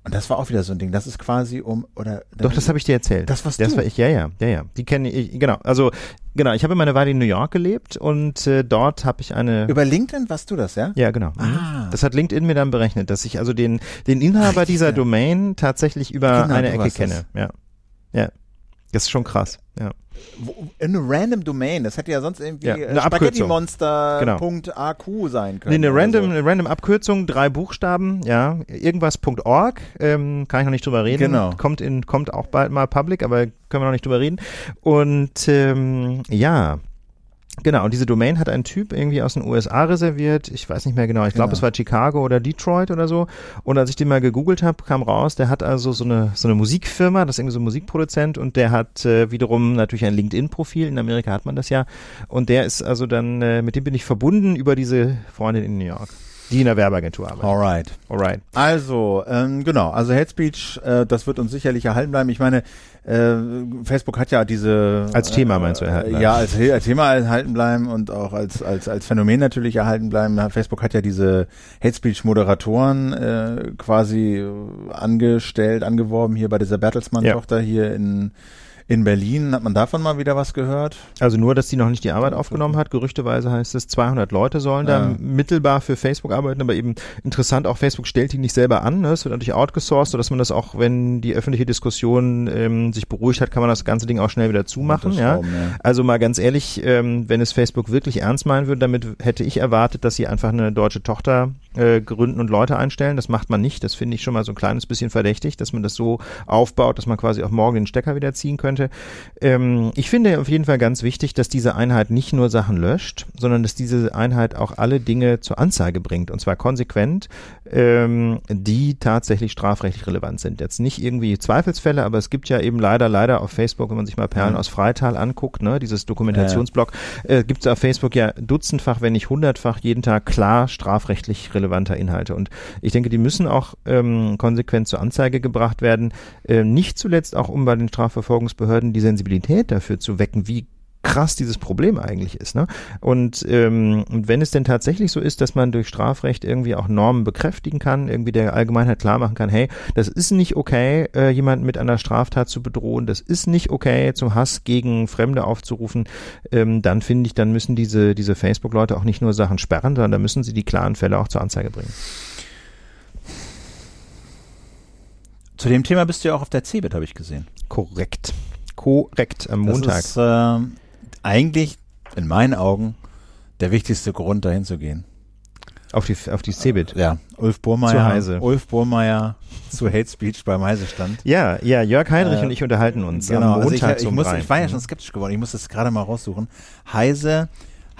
Und das war auch wieder so ein Ding. Das ist quasi um oder Doch, das habe ich dir erzählt. Das warst das war ich, ja, ja, ja, ja. Die kenne ich, genau. Also genau, ich habe meine Weile in New York gelebt und äh, dort habe ich eine. über LinkedIn warst du das, ja? ja, genau. Mhm. Ah. Das hat LinkedIn mir dann berechnet, dass ich also den den Inhaber Ach, dieser ja. Domain tatsächlich über Genau, eine Ecke kenne. Ja, ja. Das ist schon krass. Ja. Eine random Domain. Das hätte ja sonst irgendwie Ja, äh, eine Abkürzung. Genau. Spaghettimonster.aq sein können. Nee, eine random, So. eine random Abkürzung, drei Buchstaben, ja, irgendwas.org, ähm, kann ich noch nicht drüber reden. Genau. Kommt in, kommt auch bald mal public, aber können wir noch nicht drüber reden. Und ähm, ja. Genau, und diese Domain hat ein Typ irgendwie aus den USA reserviert. Ich weiß nicht mehr genau. Ich glaube, Genau. es war Chicago oder Detroit oder so. Und als ich den mal gegoogelt habe, kam raus, der hat also so eine so eine Musikfirma, das ist irgendwie so ein Musikproduzent und der hat äh, wiederum natürlich ein LinkedIn-Profil. In Amerika hat man das ja. Und der ist also dann, äh, mit dem bin ich verbunden über diese Freundin in New York, die in der Werbeagentur arbeitet. Alright. Alright. Also, ähm, genau, also Hate Speech, äh, das wird uns sicherlich erhalten bleiben. Ich meine, äh, Facebook hat ja diese Als Thema meinst du erhalten äh, bleiben? Ja, als, als Thema erhalten bleiben und auch als als als Phänomen natürlich erhalten bleiben. Facebook hat ja diese Hate Speech Moderatoren äh, quasi äh, angestellt, angeworben hier bei dieser Bertelsmann Tochter hier in in Berlin. Hat man davon mal wieder was gehört? Also nur, dass die noch nicht die Arbeit aufgenommen hat. Gerüchteweise heißt es, 200 Leute sollen da Ja. mittelbar für Facebook arbeiten, aber eben interessant, auch Facebook stellt die nicht selber an. Ne? Es wird natürlich outgesourced, sodass man das auch, wenn die öffentliche Diskussion ähm, sich beruhigt hat, kann man das ganze Ding auch schnell wieder zumachen. Ja? Unterschrauben, ja. Also mal ganz ehrlich, ähm, wenn es Facebook wirklich ernst meinen würde, damit hätte ich erwartet, dass sie einfach eine deutsche Tochter äh, gründen und Leute einstellen. Das macht man nicht. Das finde ich schon mal so ein kleines bisschen verdächtig, dass man das so aufbaut, dass man quasi auch morgen den Stecker wieder ziehen könnte. Ähm, ich finde auf jeden Fall ganz wichtig, dass diese Einheit nicht nur Sachen löscht, sondern dass diese Einheit auch alle Dinge zur Anzeige bringt und zwar konsequent, ähm, die tatsächlich strafrechtlich relevant sind. Jetzt nicht irgendwie Zweifelsfälle, aber es gibt ja eben leider, leider auf Facebook, wenn man sich mal Perlen Mhm. aus Freital anguckt, ne, dieses Dokumentationsblog, äh, gibt es auf Facebook ja dutzendfach, wenn nicht hundertfach jeden Tag klar strafrechtlich relevanter Inhalte. Und ich denke, die müssen auch ähm, konsequent zur Anzeige gebracht werden. Äh, nicht zuletzt auch, um bei den Strafverfolgungsbehörden die Sensibilität dafür zu wecken, wie krass dieses Problem eigentlich ist. Ne? Und, ähm, und wenn es denn tatsächlich so ist, dass man durch Strafrecht irgendwie auch Normen bekräftigen kann, irgendwie der Allgemeinheit klar machen kann, hey, das ist nicht okay, äh, jemanden mit einer Straftat zu bedrohen, das ist nicht okay, zum Hass gegen Fremde aufzurufen, ähm, dann finde ich, dann müssen diese, diese Facebook-Leute auch nicht nur Sachen sperren, sondern da müssen sie die klaren Fälle auch zur Anzeige bringen. Zu dem Thema bist du ja auch auf der CeBIT, habe ich gesehen. Korrekt. Korrekt, am Montag. Das ist äh, eigentlich in meinen Augen der wichtigste Grund, dahin zu gehen. auf die, auf die Cebit. Ja, Ulf Burmeier. Zu Heise. Ulf Burmeier zu Hate Speech beim Heise stand. Ja, ja, Jörg Heinrich Äh, und ich unterhalten uns Genau, am also ich, Montag ich, muss, ich war ja schon skeptisch geworden. Ich muss das gerade mal raussuchen. Heise,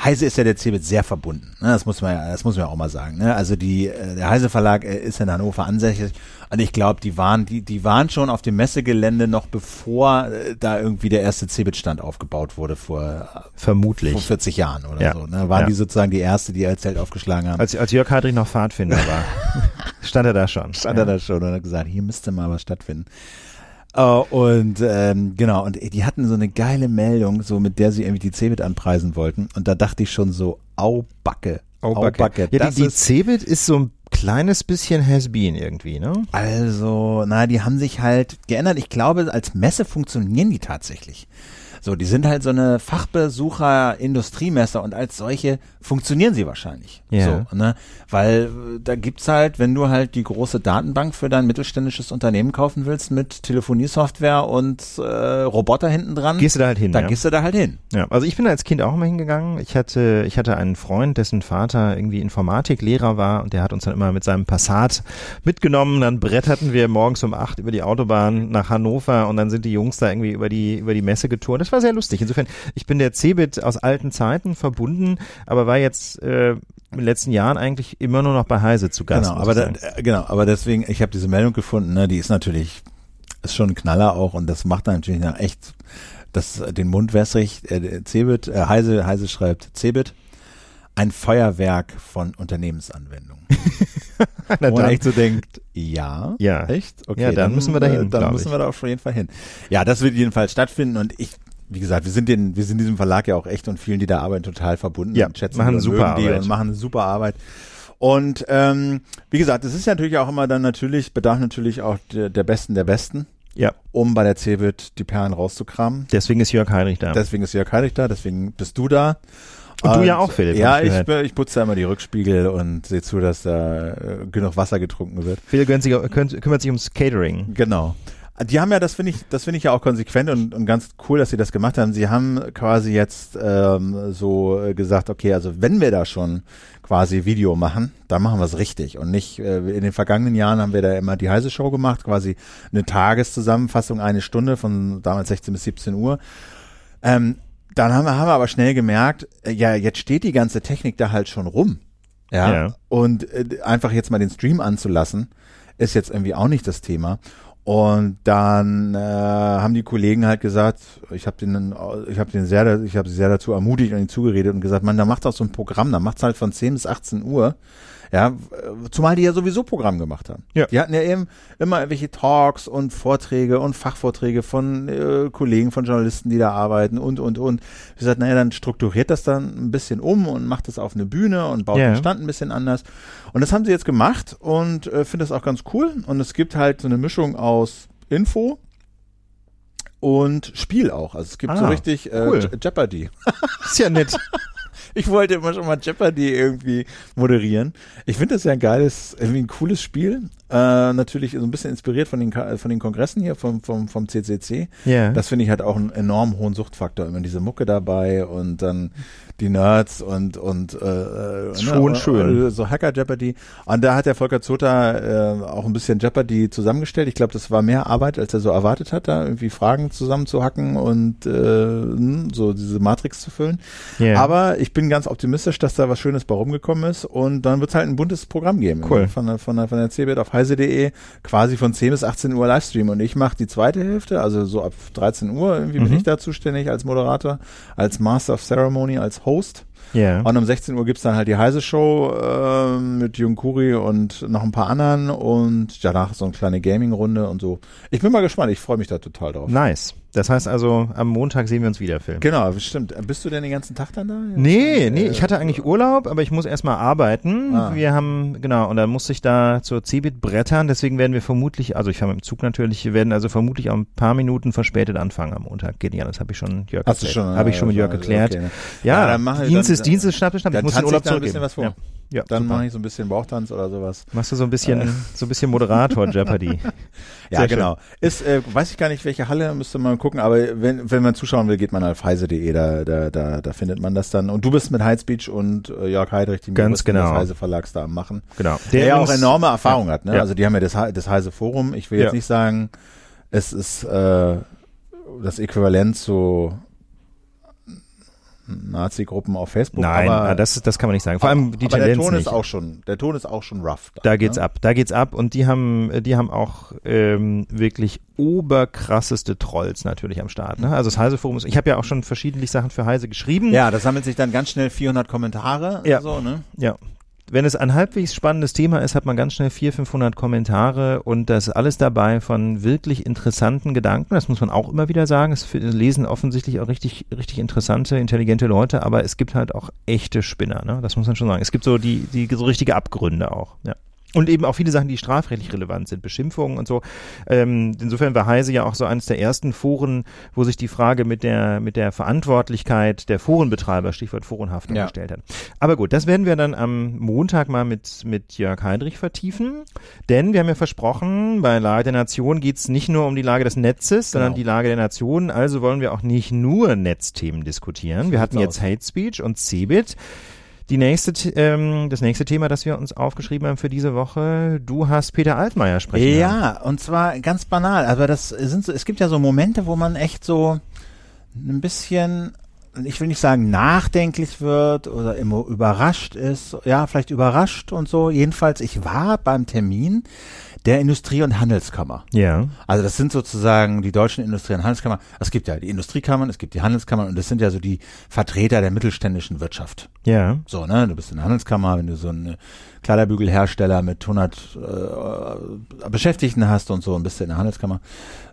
Heise ist ja der CeBIT sehr verbunden. Ne? Das muss man ja, das muss man ja auch mal sagen. Ne? Also die, äh, der Heise Verlag äh, ist in Hannover ansässig und ich glaube, die waren, die, die waren schon auf dem Messegelände noch bevor äh, da irgendwie der erste CeBIT-Stand aufgebaut wurde vor, Vermutlich. vor 40 Jahren oder Ja. so. Ne? Waren Ja. die sozusagen die erste, die als Zelt aufgeschlagen haben. Als, als Jörg Heinrich noch Pfadfinder war, stand er da schon. stand er da schon und hat gesagt, hier müsste mal was stattfinden. Oh, und ähm, genau, und die hatten so eine geile Meldung, so mit der sie irgendwie die Cebit anpreisen wollten. Und da dachte ich schon so, au Backe. Oh, Backe. Ja, das die, die ist, Cebit ist so ein kleines bisschen has-been irgendwie, ne? also, na, die haben sich halt geändert. Ich glaube, als Messe funktionieren die tatsächlich. So, die sind halt so eine Fachbesucher-Industriemesse und als solche funktionieren sie wahrscheinlich. Ja. So, ne? Weil äh, da gibt's halt, wenn du halt die große Datenbank für dein mittelständisches Unternehmen kaufen willst mit Telefoniesoftware und äh, Roboter hinten dran, Gehst du da halt hin, dann ja? gehst du da halt hin. Ja, also ich bin als Kind auch immer hingegangen. Ich hatte, ich hatte einen Freund, dessen Vater irgendwie Informatiklehrer war und der hat uns dann immer mit seinem Passat mitgenommen. Dann bretterten wir morgens um acht über die Autobahn nach Hannover und dann sind die Jungs da irgendwie über die, über die Messe geturnt. Das war sehr lustig. Insofern, ich bin der Cebit aus alten Zeiten verbunden, aber war jetzt äh, in den letzten Jahren eigentlich immer nur noch bei Heise zu Gast. Genau, aber da, äh, genau, aber deswegen, ich habe diese Meldung gefunden, ne, die ist natürlich, ist schon ein Knaller auch und das macht dann natürlich noch echt das, den Mund wässrig. Äh, Cebit, äh, Heise, Heise schreibt, Cebit, ein Feuerwerk von Unternehmensanwendungen. Na Wo man dann. echt so denkt, ja, Ja. echt? Okay, Ja, dann müssen wir dahin, äh, Dann müssen ich. wir da auf jeden Fall hin. Ja, das wird jedenfalls stattfinden und ich, wie gesagt, wir sind den, wir sind diesem Verlag ja auch echt und vielen, die da arbeiten, total verbunden. Ja, und schätzen machen und super Arbeit. und machen super Arbeit. Und ähm, wie gesagt, es ist ja natürlich auch immer dann natürlich, bedarf natürlich auch der, der Besten der Besten, Ja, um bei der Cebit die Perlen rauszukramen. deswegen ist Jörg Heinrich da. Deswegen ist Jörg Heilig da, deswegen bist du da. Und du ja auch, Philipp, Ja, ich ich, putze da immer die Rückspiegel und sehe zu, dass da äh, genug Wasser getrunken wird. Phil kümmert sich ums Catering. Genau. Die haben ja, das finde ich, das finde ich ja auch konsequent und, und ganz cool, dass sie das gemacht haben. Sie haben quasi jetzt ähm, so gesagt, okay, also wenn wir da schon quasi Video machen, dann machen wir es richtig und nicht. Äh, in den vergangenen Jahren haben wir da immer die heiße Show gemacht, quasi eine Tageszusammenfassung, eine Stunde von damals 16 bis 17 Uhr. Ähm, dann haben wir, haben wir aber schnell gemerkt, äh, ja, jetzt steht die ganze Technik da halt schon rum. Ja. Ja. Und äh, einfach jetzt mal den Stream anzulassen, ist jetzt irgendwie auch nicht das Thema. Und dann äh, haben die Kollegen halt gesagt, ich habe den, ich habe den sehr, ich habe sie sehr dazu ermutigt und ihnen zugeredet und gesagt, man, da macht doch so ein Programm, da macht's halt von 10 bis 18 Uhr. Ja, zumal die ja sowieso Programm gemacht haben. Ja. Die hatten ja eben immer irgendwelche Talks und Vorträge und Fachvorträge von äh, Kollegen, von Journalisten, die da arbeiten und, und, und. Ich gesagt, naja, dann strukturiert das dann ein bisschen um und macht das auf eine Bühne und baut Ja. den Stand ein bisschen anders. Und das haben sie jetzt gemacht und äh, finde das auch ganz cool. Und es gibt halt so eine Mischung aus Info und Spiel auch. Also es gibt so Ah, äh, cool. Je- Jeopardy. Ist ja nett. Ich wollte immer schon mal Jeopardy irgendwie moderieren. Ich finde das ja ein geiles, irgendwie ein cooles Spiel. Äh, natürlich so ein bisschen inspiriert von den, Ka- von den Kongressen hier vom, vom, vom CCC. Ja. Das finde ich halt auch einen enorm hohen Suchtfaktor. Immer diese Mucke dabei und dann die Nerds und, und äh, äh, Schon schön. äh, so Hacker Jeopardy. Und da hat der Volker Zota äh, auch ein bisschen Jeopardy zusammengestellt. Ich glaube, das war mehr Arbeit, als er so erwartet hat, da irgendwie Fragen zusammenzuhacken und äh, so diese Matrix zu füllen. Ja. Aber ich bin ganz optimistisch, dass da was Schönes bei rumgekommen ist und dann wird es halt ein buntes Programm geben. Cool. Von der, von der, von der CeBIT auf heise.de quasi von 10 bis 18 Uhr Livestream und ich mache die zweite Hälfte, also so ab 13 Uhr irgendwie bin Mhm. ich da zuständig als Moderator, als Master of Ceremony, als Host. Ja. Und um 16 Uhr gibt's dann halt die Heise-Show äh, mit Jung Kuri und noch ein paar anderen und danach so eine kleine Gaming-Runde und so. Ich bin mal gespannt, ich freue mich da total drauf. Nice. Das heißt also, am Montag sehen wir uns wieder, Phil. Genau, stimmt. Bist du denn den ganzen Tag dann da? Nee, nee, ich hatte eigentlich Urlaub, aber ich muss erstmal arbeiten. Ah. Wir haben, genau, und dann musste ich da zur Cebit brettern, deswegen werden wir vermutlich, also ich fahre mit dem Zug natürlich, wir werden also vermutlich auch ein paar Minuten verspätet anfangen am Montag. Geht nicht anders, habe ich schon Jörg Hast schon? Habe ich schon mit Jörg erklärt. okay, ne? Ja, Ja, Dienst ist Dienst ist Schnapp Schnapp. Ich Dann muss den Urlaub da ein bisschen zurückgeben. was vor. Ja, ja Dann mache ich so ein bisschen Bauchtanz oder sowas. Machst du so ein bisschen, so ein bisschen Moderator Jeopardy. Ja, Sehr schön. genau. Ist, äh, weiß ich gar nicht, welche Halle, müsste man gucken, aber wenn, wenn man zuschauen will, geht man auf heise.de, da, da, da, da findet man das dann. Und du bist mit Heinz Beach und äh, Jörg Heidrich, die Ganz genau. des Heise Verlags da am machen. Genau. Der, ja auch enorme Erfahrung hat, ne? Ja. Also die haben ja das, das Heise Forum. Ich will jetzt Ja. nicht sagen, es ist äh, das Äquivalent zu Nazi-Gruppen auf Facebook. Nein, aber, ah, das, das kann man nicht sagen. Vor allem die aber Tendenz der Ton nicht. ist auch schon, der Ton ist auch schon rough. Da geht's ne? ab, da geht's ab und die haben, die haben auch ähm, wirklich oberkrasseste Trolls natürlich am Start. Ne? Also das Heise Forum ist, ich habe ja auch schon verschiedentlich Sachen für Heise geschrieben. Ja, das sammelt sich dann ganz schnell 400 Kommentare. Ja. So, ne? ja. Wenn es ein halbwegs spannendes Thema ist, hat man ganz schnell 400, 500 Kommentare und das alles dabei von wirklich interessanten Gedanken. Das muss man auch immer wieder sagen. Es lesen offensichtlich auch richtig, richtig interessante, intelligente Leute, aber es gibt halt auch echte Spinner. Ne? Das muss man schon sagen. Es gibt so die, die so richtige Abgründe auch. Ja. Und eben auch viele Sachen, die strafrechtlich relevant sind, Beschimpfungen und so. Ähm, insofern war Heise ja auch so eines der ersten Foren, wo sich die Frage mit der, mit der Verantwortlichkeit der Forenbetreiber, Stichwort Forenhaftung, Ja. gestellt hat. Aber gut, das werden wir dann am Montag mal mit, mit Jörg Heidrich vertiefen. Denn wir haben ja versprochen, bei Lage der Nation geht's nicht nur um die Lage des Netzes, sondern Genau. die Lage der Nation. Also wollen wir auch nicht nur Netzthemen diskutieren. Wir hatten jetzt Hate Speech und Cebit. Die nächste, ähm, das nächste Thema, das wir uns aufgeschrieben haben für diese Woche, du hast Peter Altmaier sprechen. Ja, und zwar ganz banal. Aber das sind so, es gibt ja so Momente, wo man echt so ein bisschen, ich will nicht sagen nachdenklich wird oder immer überrascht ist. Ja, vielleicht überrascht und so. Jedenfalls, ich war beim Termin der Industrie- und Handelskammer. Ja. Also das sind sozusagen die deutschen Industrie- und Handelskammern. Es gibt ja die Industriekammern, es gibt die Handelskammern und das sind ja so die Vertreter der mittelständischen Wirtschaft. Ja. So, ne, du bist in der Handelskammer, wenn du so einen Kleiderbügelhersteller mit 100 äh, Beschäftigten hast und so, und bist du in der Handelskammer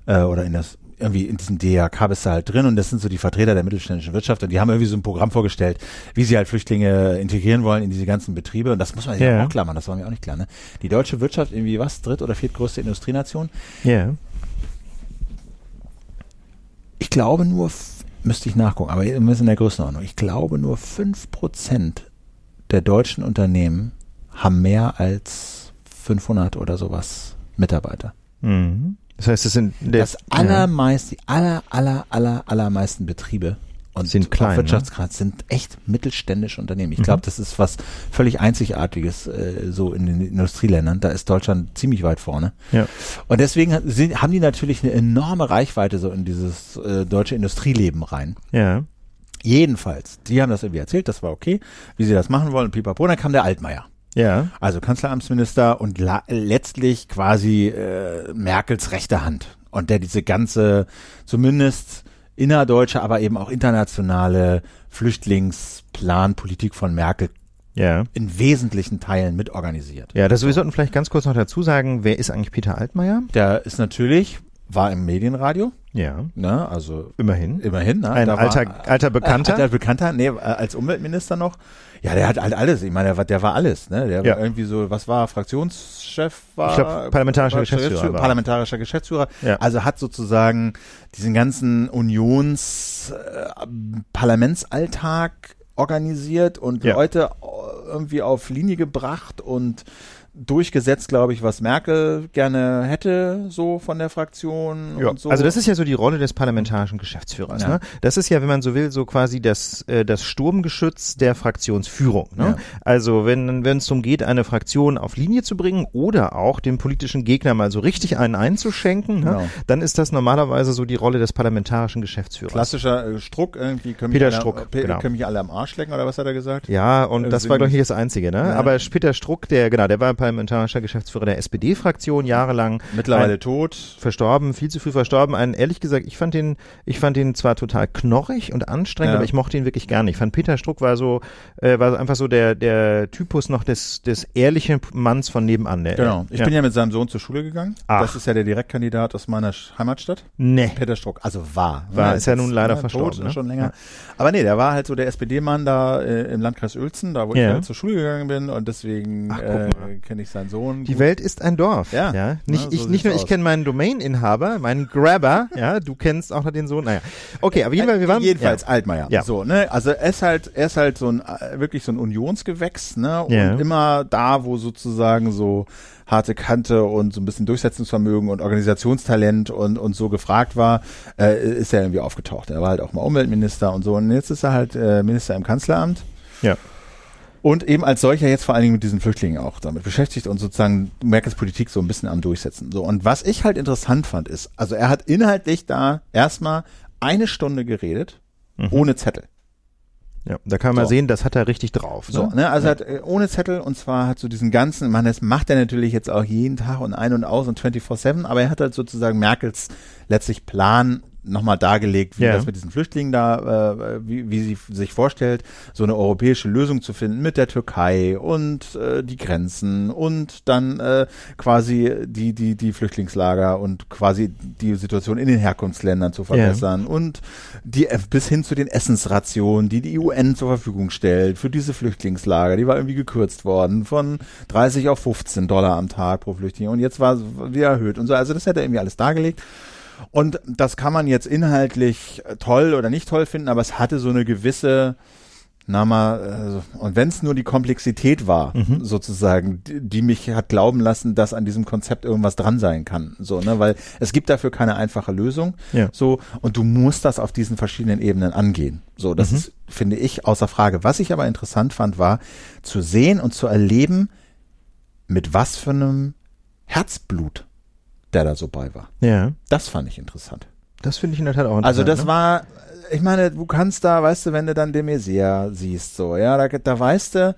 äh, oder in das irgendwie in diesem DRK bist du halt drin und das sind so die Vertreter der mittelständischen Wirtschaft und die haben irgendwie so ein Programm vorgestellt, wie sie halt Flüchtlinge integrieren wollen in diese ganzen Betriebe und das muss man sich Ja. auch klar machen, das war mir auch nicht klar, ne? Die deutsche Wirtschaft irgendwie was, dritt- oder viertgrößte Industrienation, Ja. ich glaube nur, müsste ich nachgucken, aber wir sind in der Größenordnung. Ich glaube nur 5% der deutschen Unternehmen haben mehr als 500 oder sowas Mitarbeiter. Mhm. Das heißt, es sind Das allermeist, die aller, aller, aller, allermeisten Betriebe und Sind klein, ne? Wirtschaftsgrad sind echt mittelständische Unternehmen. Ich Mhm. glaube, das ist was völlig Einzigartiges äh, so in den Industrieländern. Da ist Deutschland ziemlich weit vorne. Ja. Und deswegen sind, haben die natürlich eine enorme Reichweite so in dieses äh, deutsche Industrieleben rein. Ja. Jedenfalls, die haben das irgendwie erzählt, das war okay, wie sie das machen wollen. Pipapo, dann kam der Altmaier. Ja. Also Kanzleramtsminister und letztlich quasi äh, Merkels rechte Hand. Und der diese ganze, zumindest innerdeutsche, aber eben auch internationale Flüchtlingsplanpolitik von Merkel Ja. in wesentlichen Teilen mitorganisiert. Ja, das, wir sollten vielleicht ganz kurz noch dazu sagen, wer ist eigentlich Peter Altmaier? Der ist natürlich, war im Medienradio, Ja. ne, also Immerhin. immerhin. Ne, Ein alter, war, alter Bekannter. Alter Bekannter, nee, äh, als Umweltminister noch. Ja, der hat halt alles. Ich meine, der war, der war alles, ne? Der Ja. war irgendwie so, was war, Fraktionschef war? Ich glaub, parlamentarischer war Geschäftsführer war. Parlamentarischer Geschäftsführer. Ja. Also hat sozusagen diesen ganzen Unions, äh, Parlamentsalltag organisiert und Ja. Leute äh, irgendwie auf Linie gebracht und durchgesetzt, glaube ich, was Merkel gerne hätte, so von der Fraktion Ja, und so. Also das ist ja so die Rolle des parlamentarischen Geschäftsführers. Ja. Ne? Das ist ja, wenn man so will, so quasi das, äh, das Sturmgeschütz der Fraktionsführung. Ne? Ja. Also wenn wenn es darum geht, eine Fraktion auf Linie zu bringen oder auch dem politischen Gegner mal so richtig einen einzuschenken, ne? Genau. dann ist das normalerweise so die Rolle des parlamentarischen Geschäftsführers. Klassischer äh, Struck irgendwie. Können Peter mich alle, Struck, Pe- genau. Können mich alle am Arsch lecken oder was hat er gesagt? Ja, und Äh, das war, glaube ich, das Einzige, ne? Aber Peter Struck, der, genau, der war parlamentarischer Geschäftsführer der SPD-Fraktion jahrelang. Mittlerweile Ein- tot. verstorben, viel zu früh verstorben. Ein, ehrlich gesagt, ich fand den, ich fand den zwar total knorrig und anstrengend, Ja. aber ich mochte ihn wirklich gerne. Ich fand Peter Struck war so, äh, war einfach so der, der Typus noch des, des ehrlichen Manns von nebenan. Der, Genau. Ich ja. bin ja mit seinem Sohn zur Schule gegangen. Ach. Das ist ja der Direktkandidat aus meiner Heimatstadt. nee. Peter Struck. Also war. War, ist ja nun leider verstorben, Tot, ne? schon länger. Aber nee, der war halt so der SPD-Mann da äh, im Landkreis Uelzen, da wo ich halt zur Schule gegangen bin und deswegen Ach, äh. Kenne ich seinen Sohn. Die gut. Welt ist ein Dorf. Ja. ja. Nicht, Na, so ich, nicht nur sieht's ich aus. kenne meinen Domain-Inhaber, meinen Grabber, ja, du kennst auch noch den Sohn. Naja. Okay, aber jedenfalls, wir waren. Jedenfalls Ja. Altmaier. Ja. So, ne? Also er ist halt, er ist halt so ein äh, wirklich so ein Unionsgewächs, ne? Und Ja. immer da, wo sozusagen so harte Kante und so ein bisschen Durchsetzungsvermögen und Organisationstalent und, und so gefragt war, äh, ist er irgendwie aufgetaucht. Er war halt auch mal Umweltminister und so. Und jetzt ist er halt äh, Minister im Kanzleramt. Ja. Und eben als solcher jetzt vor allen Dingen mit diesen Flüchtlingen auch damit beschäftigt und sozusagen Merkels Politik so ein bisschen am Durchsetzen. So. Und was ich halt interessant fand, ist, also er hat inhaltlich da erstmal eine Stunde geredet, ohne Zettel. ja. Da kann man So. sehen, das hat er richtig drauf. So, ne? ne, also er hat äh, ohne Zettel und zwar hat so diesen ganzen, man, das macht er natürlich jetzt auch jeden Tag und ein und aus und 24-7, aber er hat halt sozusagen Merkels letztlich Plan nochmal dargelegt, wie Ja. das mit diesen Flüchtlingen da, äh, wie, wie sie sich vorstellt, so eine europäische Lösung zu finden mit der Türkei und äh, die Grenzen und dann äh, quasi die, die, die Flüchtlingslager und quasi die Situation in den Herkunftsländern zu verbessern und die bis hin zu den Essensrationen, die die UN zur Verfügung stellt für diese Flüchtlingslager, die war irgendwie gekürzt worden von 30 auf 15 Dollar am Tag pro Flüchtling und jetzt war es wieder erhöht und so. Also das hätte er irgendwie alles dargelegt. Und das kann man jetzt inhaltlich äh, toll oder nicht toll finden, aber es hatte so eine gewisse, na mal, also, und wenn es nur die Komplexität war, Mhm. sozusagen, die, die mich hat glauben lassen, dass an diesem Konzept irgendwas dran sein kann. So, ne, weil es gibt dafür keine einfache Lösung. Ja. So, und du musst das auf diesen verschiedenen Ebenen angehen. So, das Mhm. ist, finde ich, außer Frage. Was ich aber interessant fand, war zu sehen und zu erleben, mit was für einem Herzblut der da so bei war. Ja, Das fand ich interessant. das finde ich in der Tat auch interessant. Also das ne? war, ich meine, du kannst da, weißt du, wenn du dann de Maizière siehst, so, ja, da, da weißt du,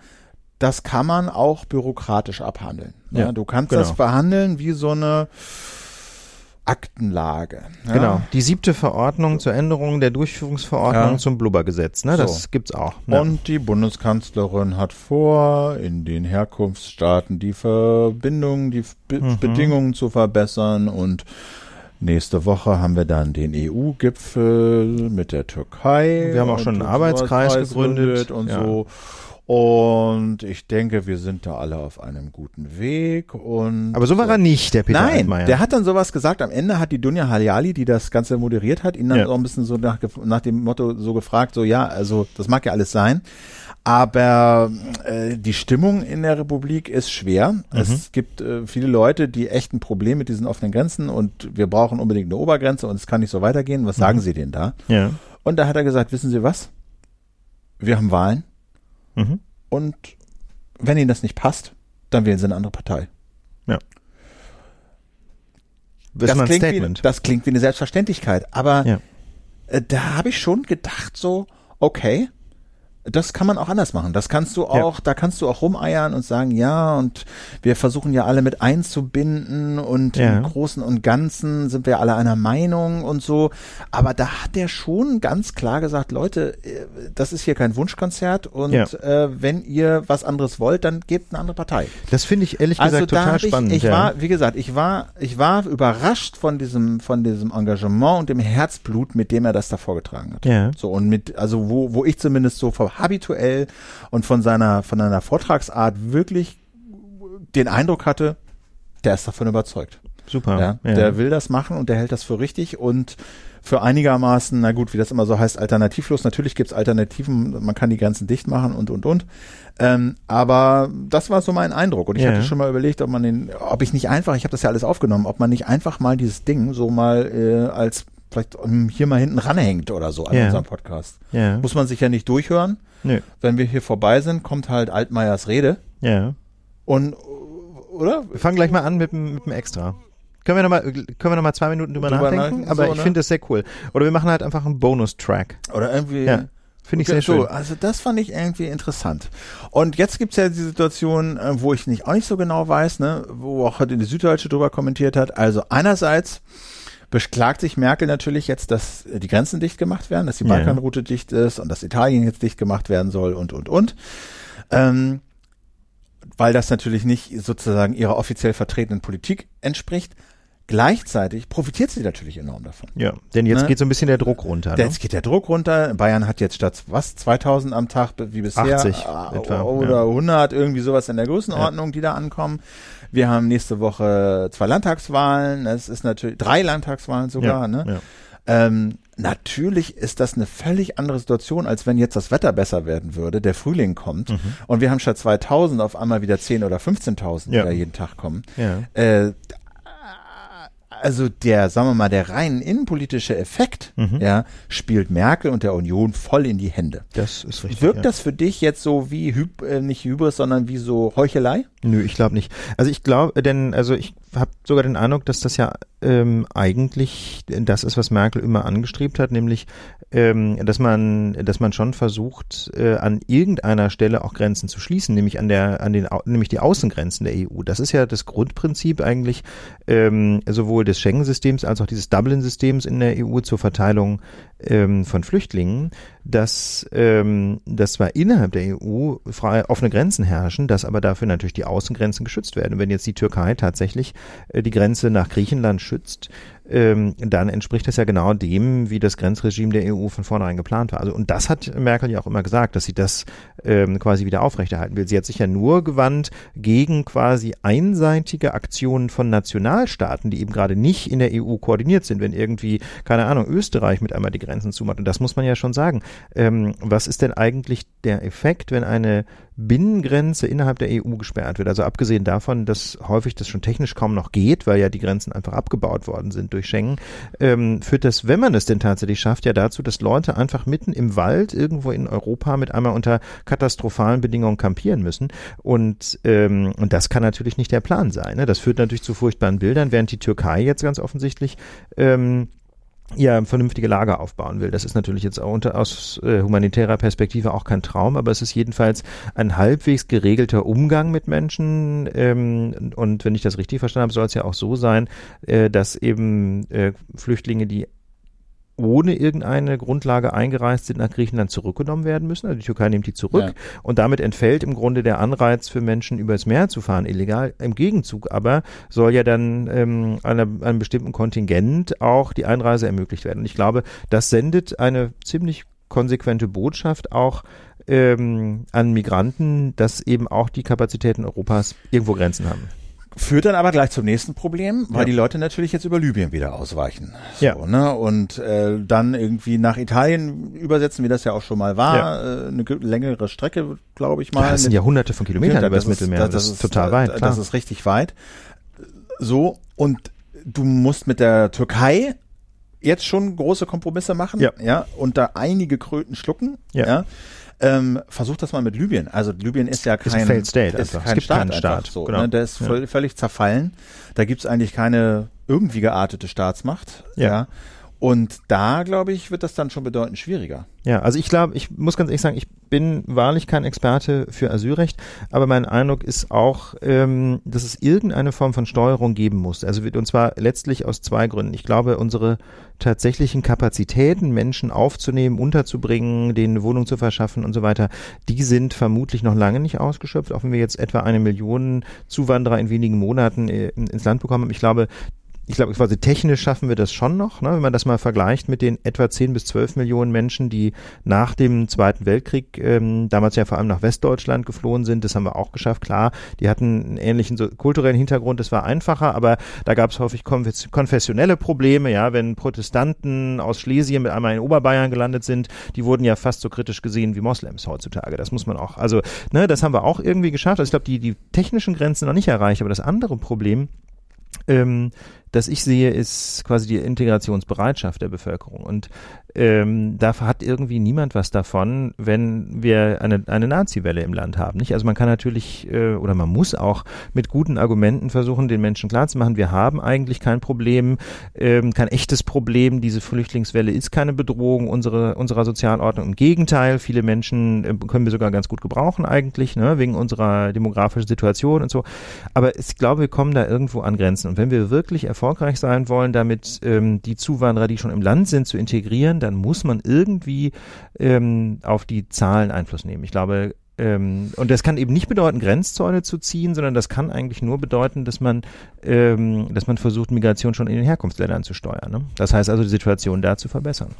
das kann man auch bürokratisch abhandeln. Ja, Ja, du kannst genau. das behandeln wie so eine Aktenlage. Ja? Genau. Die siebte Verordnung zur Änderung der Durchführungsverordnung Ja. zum Blubbergesetz, ne? Das So. gibt's auch. Ne? Und die Bundeskanzlerin hat vor, in den Herkunftsstaaten die Verbindungen, die Be Mhm. Bedingungen zu verbessern und Nächste Woche haben wir dann den EU-Gipfel mit der Türkei. Wir haben auch schon einen Arbeitskreis gegründet, und ja. so. Und ich denke, wir sind da alle auf einem guten Weg. Und Aber so war er nicht, der Peter Nein, Altmaier. der hat dann sowas gesagt. Am Ende hat die Dunja Haljali, die das Ganze moderiert hat, ihn dann Ja. auch ein bisschen so nach, nach dem Motto so gefragt, so ja, also das mag ja alles sein. Aber äh, die Stimmung in der Republik ist schwer. Mhm. Es gibt äh, viele Leute, die echt ein Problem mit diesen offenen Grenzen und wir brauchen unbedingt eine Obergrenze und es kann nicht so weitergehen. Was sagen Sie denn da? ja. Und da hat er gesagt, wissen Sie was? Wir haben Wahlen Mhm. und wenn Ihnen das nicht passt, dann wählen Sie eine andere Partei. Das, ist mal ein klingt Statement. Wie, das klingt wie eine Selbstverständlichkeit, aber Ja. äh, da habe ich schon gedacht so, okay, das kann man auch anders machen. Das kannst du Ja. auch, da kannst du auch rumeiern und sagen, ja, und wir versuchen ja alle mit einzubinden und Ja. im Großen und Ganzen sind wir alle einer Meinung und so. Aber da hat der schon ganz klar gesagt, Leute, äh, das ist hier kein Wunschkonzert und Ja. äh, wenn ihr was anderes wollt, dann gebt eine andere Partei. Das finde ich ehrlich gesagt Also da total ich, spannend. ich ja. war, wie gesagt, ich war, ich war überrascht von diesem, von diesem Engagement und dem Herzblut, mit dem er das da vorgetragen hat. Ja. So und mit, also wo, wo ich zumindest so habituell und von seiner, von einer Vortragsart wirklich den Eindruck hatte, der ist davon überzeugt. Super. Ja, Der will das machen und der hält das für richtig und für einigermaßen, na gut, wie das immer so heißt, alternativlos. Natürlich gibt's Alternativen, man kann die Grenzen dicht machen und und und. Ähm, aber das war so mein Eindruck. Und ich Ja. hatte schon mal überlegt, ob man den, ob ich nicht einfach, ich habe das ja alles aufgenommen, ob man nicht einfach mal dieses Ding so mal äh, als vielleicht ähm, hier mal hinten ranhängt oder so an Ja. unserem Podcast. ja. Muss man sich ja nicht durchhören. Nö. Wenn wir hier vorbei sind, kommt halt Altmaiers Rede. Ja. Und oder? Wir fangen gleich mal an mit dem, mit dem Extra. Können wir nochmal, können wir noch mal zwei Minuten drüber, Drüber nachdenken? Aber so, ich ne? finde das sehr cool. Oder wir machen halt einfach einen Bonus-Track. Oder irgendwie. Ja. Finde ich Okay, sehr schön. so, Also das fand ich irgendwie interessant. Und jetzt gibt's ja die Situation, äh, wo ich nicht auch nicht so genau weiß, ne, wo auch heute die Süddeutsche drüber kommentiert hat. Also einerseits beklagt sich Merkel natürlich jetzt, dass äh, die Grenzen dicht gemacht werden, dass die Ja. Balkanroute dicht ist und dass Italien jetzt dicht gemacht werden soll und und und. Ähm, weil das natürlich nicht sozusagen ihrer offiziell vertretenen Politik entspricht. Gleichzeitig profitiert sie natürlich enorm davon. Ja, denn jetzt Ne? geht so ein bisschen der Druck runter. Ne? Jetzt geht der Druck runter. Bayern hat jetzt statt was 2000 am Tag wie bisher 80 äh, etwa, oder ja. 100 irgendwie sowas in der Größenordnung, die da ankommen. Wir haben nächste Woche zwei Landtagswahlen. Es ist natürlich drei Landtagswahlen sogar. ja, ne? ja. Ähm, natürlich ist das eine völlig andere Situation, als wenn jetzt das Wetter besser werden würde, der Frühling kommt Mhm. und wir haben statt 2000 auf einmal wieder 10 oder 15.000, die Ja. da jeden Tag kommen. ja. Äh, also der, sagen wir mal, der rein innenpolitische Effekt, Mhm. ja, spielt Merkel und der Union voll in die Hände. Das ist richtig. Wirkt ja. das für dich jetzt so wie, Hyb äh, nicht Hybris, sondern wie so Heuchelei? Nö, ich glaube nicht. Also ich glaube, denn also ich habe sogar den Eindruck, dass das ja ähm, eigentlich das ist, was Merkel immer angestrebt hat, nämlich ähm, dass man, dass man schon versucht, äh, an irgendeiner Stelle auch Grenzen zu schließen, nämlich an der, an den, nämlich die Außengrenzen der EU. Das ist ja das Grundprinzip eigentlich ähm, sowohl des Schengen-Systems als auch dieses Dublin-Systems in der EU zur Verteilung ähm, von Flüchtlingen, dass, ähm, dass zwar innerhalb der EU frei offene Grenzen herrschen, dass aber dafür natürlich die Außengrenzen geschützt werden. Und wenn jetzt die Türkei tatsächlich äh, die Grenze nach Griechenland schützt, ähm, dann entspricht das ja genau dem, wie das Grenzregime der EU von vornherein geplant war. Also und das hat Merkel ja auch immer gesagt, dass sie das ähm, quasi wieder aufrechterhalten will. Sie hat sich ja nur gewandt gegen quasi einseitige Aktionen von Nationalstaaten, die eben gerade nicht in der EU koordiniert sind, wenn irgendwie, keine Ahnung, Österreich mit einmal die Grenzen zumacht. Und das muss man ja schon sagen. Ähm, was ist denn eigentlich der Effekt, wenn eine Binnengrenze innerhalb der EU gesperrt wird. Also abgesehen davon, dass häufig das schon technisch kaum noch geht, weil ja die Grenzen einfach abgebaut worden sind durch Schengen, ähm, führt das, wenn man es denn tatsächlich schafft, ja dazu, dass Leute einfach mitten im Wald irgendwo in Europa mit einmal unter katastrophalen Bedingungen kampieren müssen. Und, ähm, und das kann natürlich nicht der Plan sein. Ne? Das führt natürlich zu furchtbaren Bildern, während die Türkei jetzt ganz offensichtlich ähm, ja, vernünftige Lager aufbauen will. Das ist natürlich jetzt auch unter, aus äh, humanitärer Perspektive auch kein Traum, aber es ist jedenfalls ein halbwegs geregelter Umgang mit Menschen. Ähm, und wenn ich das richtig verstanden habe, soll es ja auch so sein, äh, dass eben äh, Flüchtlinge, die ohne irgendeine Grundlage eingereist sind, nach Griechenland zurückgenommen werden müssen. Also die Türkei nimmt die zurück ja. und damit entfällt im Grunde der Anreiz für Menschen übers Meer zu fahren, illegal. Im Gegenzug aber soll ja dann ähm, einer, einem bestimmten Kontingent auch die Einreise ermöglicht werden. Und ich glaube, das sendet eine ziemlich konsequente Botschaft auch ähm, an Migranten, dass eben auch die Kapazitäten Europas irgendwo Grenzen haben. Führt dann aber gleich zum nächsten Problem, weil ja. die Leute natürlich jetzt über Libyen wieder ausweichen. So, ja. ne? Und äh, dann irgendwie nach Italien übersetzen, wie das ja auch schon mal war. Ja. Äh, eine längere Strecke, glaube ich mal. Ja, das sind ja hunderte von Kilometern über das Mittelmeer. Das, das, ist total weit. Klar. Das ist richtig weit. So, und du musst mit der Türkei jetzt schon große Kompromisse machen, ja, ja und da einige Kröten schlucken, ja. Ähm, versuch das mal mit Libyen. Also Libyen ist ja kein, ist State ist kein es gibt Staat, keinen Staat. So, genau. ne? Der ist ja. völlig zerfallen. Da gibt's eigentlich keine irgendwie geartete Staatsmacht. Ja. ja. Und da, glaube ich, wird das dann schon bedeutend schwieriger. Ja, also ich glaube, ich muss ganz ehrlich sagen, ich bin wahrlich kein Experte für Asylrecht, aber mein Eindruck ist auch, ähm, dass es irgendeine Form von Steuerung geben muss. Also und zwar letztlich aus zwei Gründen. Ich glaube, unsere tatsächlichen Kapazitäten, Menschen aufzunehmen, unterzubringen, denen eine Wohnung zu verschaffen und so weiter, die sind vermutlich noch lange nicht ausgeschöpft, auch wenn wir jetzt etwa eine Million Zuwanderer in wenigen Monaten äh, ins Land bekommen. Ich glaube, ich glaube, quasi technisch schaffen wir das schon noch, ne? wenn man das mal vergleicht mit den etwa 10 bis 12 Millionen Menschen, die nach dem Zweiten Weltkrieg ähm, damals ja vor allem nach Westdeutschland geflohen sind. Das haben wir auch geschafft. Klar, die hatten einen ähnlichen so kulturellen Hintergrund, das war einfacher, aber da gab es häufig konfessionelle Probleme, ja, wenn Protestanten aus Schlesien mit einmal in Oberbayern gelandet sind, die wurden ja fast so kritisch gesehen wie Moslems heutzutage. Das muss man auch, also, ne, das haben wir auch irgendwie geschafft. Also ich glaube, die, die technischen Grenzen noch nicht erreicht, aber das andere Problem, ähm, das ich sehe, ist quasi die Integrationsbereitschaft der Bevölkerung. Und ähm, da hat irgendwie niemand was davon, wenn wir eine, eine Nazi-Welle im Land haben. Nicht? Also man kann natürlich äh, oder man muss auch mit guten Argumenten versuchen, den Menschen klarzumachen, wir haben eigentlich kein Problem, ähm, kein echtes Problem. Diese Flüchtlingswelle ist keine Bedrohung unsere, unserer Sozialordnung. Im Gegenteil, viele Menschen äh, können wir sogar ganz gut gebrauchen eigentlich, ne, wegen unserer demografischen Situation und so. Aber ich glaube, wir kommen da irgendwo an Grenzen. Und wenn wir wirklich erfolgreich sein wollen, damit ähm, die Zuwanderer, die schon im Land sind, zu integrieren, dann muss man irgendwie ähm, auf die Zahlen Einfluss nehmen. Ich glaube, ähm, und das kann eben nicht bedeuten, Grenzzäune zu ziehen, sondern das kann eigentlich nur bedeuten, dass man, ähm, dass man versucht, Migration schon in den Herkunftsländern zu steuern. Ne? Das heißt also, die Situation da zu verbessern.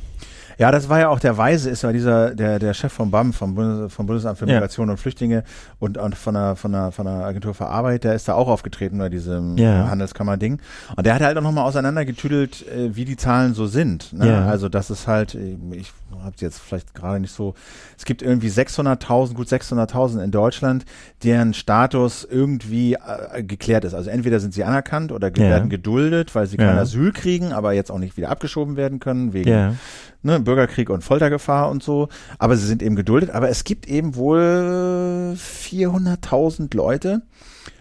Ja, das war ja auch der Weise, ist ja dieser, der, der Chef vom BAM, vom, Bundes, vom Bundesamt für Migration ja. und Flüchtlinge und, und von der, von der, von der Agentur für Arbeit, der ist da auch aufgetreten bei diesem ja. Handelskammer-Ding. Und der hat halt auch nochmal auseinandergetüdelt, äh, wie die Zahlen so sind. Ne? Ja. Also, das ist halt, ich habe jetzt vielleicht gerade nicht so, es gibt irgendwie 600.000, gut 600.000 600.000 in Deutschland, deren Status irgendwie äh, geklärt ist. Also entweder sind sie anerkannt oder Ja. werden geduldet, weil sie kein. Asyl kriegen, aber jetzt auch nicht wieder abgeschoben werden können wegen. Ne, Bürgerkrieg und Foltergefahr und so. Aber sie sind eben geduldet. Aber es gibt eben wohl 400.000 Leute,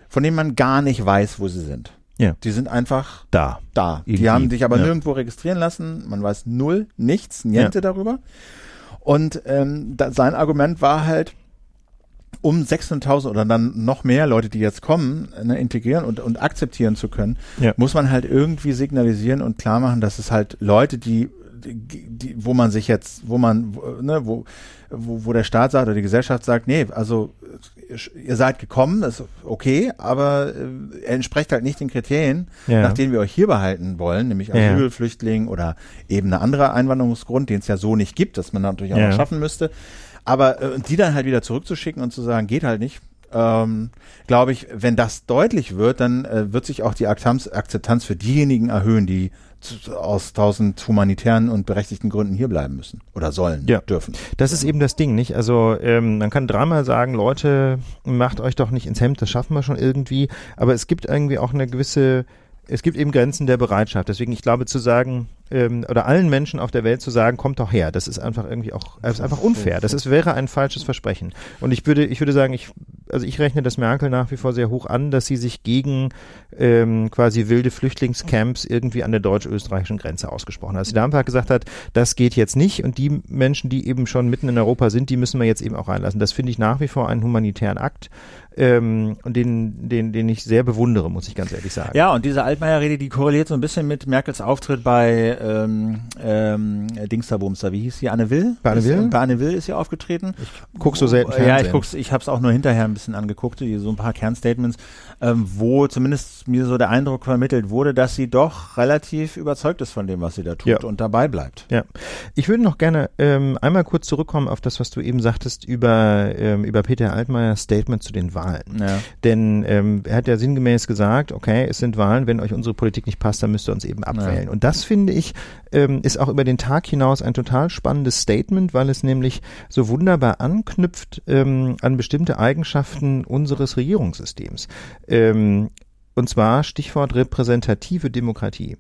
von denen man gar nicht weiß, wo sie sind. Ja. Die sind einfach Da. da. Irgendwie, Die haben sich aber ja. nirgendwo registrieren lassen. Man weiß null, nichts, niente darüber. Und ähm, da, sein Argument war halt, um 600.000 oder dann noch mehr Leute, die jetzt kommen, ne, integrieren und, und akzeptieren zu können, Ja. muss man halt irgendwie signalisieren und klar machen, dass es halt Leute, die, die, die wo man sich jetzt, wo man, wo, ne, wo, wo, wo der Staat sagt oder die Gesellschaft sagt, nee, also ihr seid gekommen, ist okay, aber äh, er entspricht halt nicht den Kriterien, Ja. nach denen wir euch hier behalten wollen, nämlich Ja. Asyl, Flüchtling oder eben eine andere Einwanderungsgrund, den es ja so nicht gibt, dass man natürlich auch Ja. noch schaffen müsste. Aber äh, die dann halt wieder zurückzuschicken und zu sagen, geht halt nicht, ähm, glaube ich, wenn das deutlich wird, dann äh, wird sich auch die Akzeptanz, Akzeptanz für diejenigen erhöhen, die aus tausend humanitären und berechtigten Gründen hier bleiben müssen oder sollen, Ja. dürfen. Das ist eben das Ding, nicht? Also ähm, man kann dreimal sagen, Leute, macht euch doch nicht ins Hemd, das schaffen wir schon irgendwie. Aber es gibt irgendwie auch eine gewisse, es gibt eben Grenzen der Bereitschaft. Deswegen, ich glaube, zu sagen, ähm, oder allen Menschen auf der Welt zu sagen, kommt doch her, das ist einfach irgendwie auch, das ist einfach unfair. Das ist, wäre ein falsches Versprechen. Und ich würde, ich würde sagen, ich, also ich rechne das Merkel nach wie vor sehr hoch an, dass sie sich gegen ähm, quasi wilde Flüchtlingscamps irgendwie an der deutsch-österreichischen Grenze ausgesprochen hat. Dass sie da einfach gesagt hat, das geht jetzt nicht und die Menschen, die eben schon mitten in Europa sind, die müssen wir jetzt eben auch reinlassen. Das finde ich nach wie vor einen humanitären Akt ähm, und den, den, den ich sehr bewundere, muss ich ganz ehrlich sagen. Ja, und diese Altmaier-Rede, die korreliert so ein bisschen mit Merkels Auftritt bei ähm, ähm, Dingsterbumster. Wie hieß sie? Anne Will? Bei Anne Ist- Will? Bei Anne Will ist sie aufgetreten. guck so selten Ja, Fernsehen. ich guck's, ich habe es auch nur hinterher ein bisschen angeguckt, die, so ein paar Kernstatements, ähm, wo zumindest mir so der Eindruck vermittelt wurde, dass sie doch relativ überzeugt ist von dem, was sie da tut Ja. und dabei bleibt. Ja, ich würde noch gerne ähm, einmal kurz zurückkommen auf das, was du eben sagtest über, ähm, über Peter Altmaiers Statement zu den Wahlen. Ja. Denn ähm, er hat ja sinngemäß gesagt, okay, es sind Wahlen, wenn euch unsere Politik nicht passt, dann müsst ihr uns eben abwählen. Und das finde ich, ähm, ist auch über den Tag hinaus ein total spannendes Statement, weil es nämlich so wunderbar anknüpft ähm, an bestimmte Eigenschaften unseres Regierungssystems. Ähm, und zwar Stichwort repräsentative Demokratie.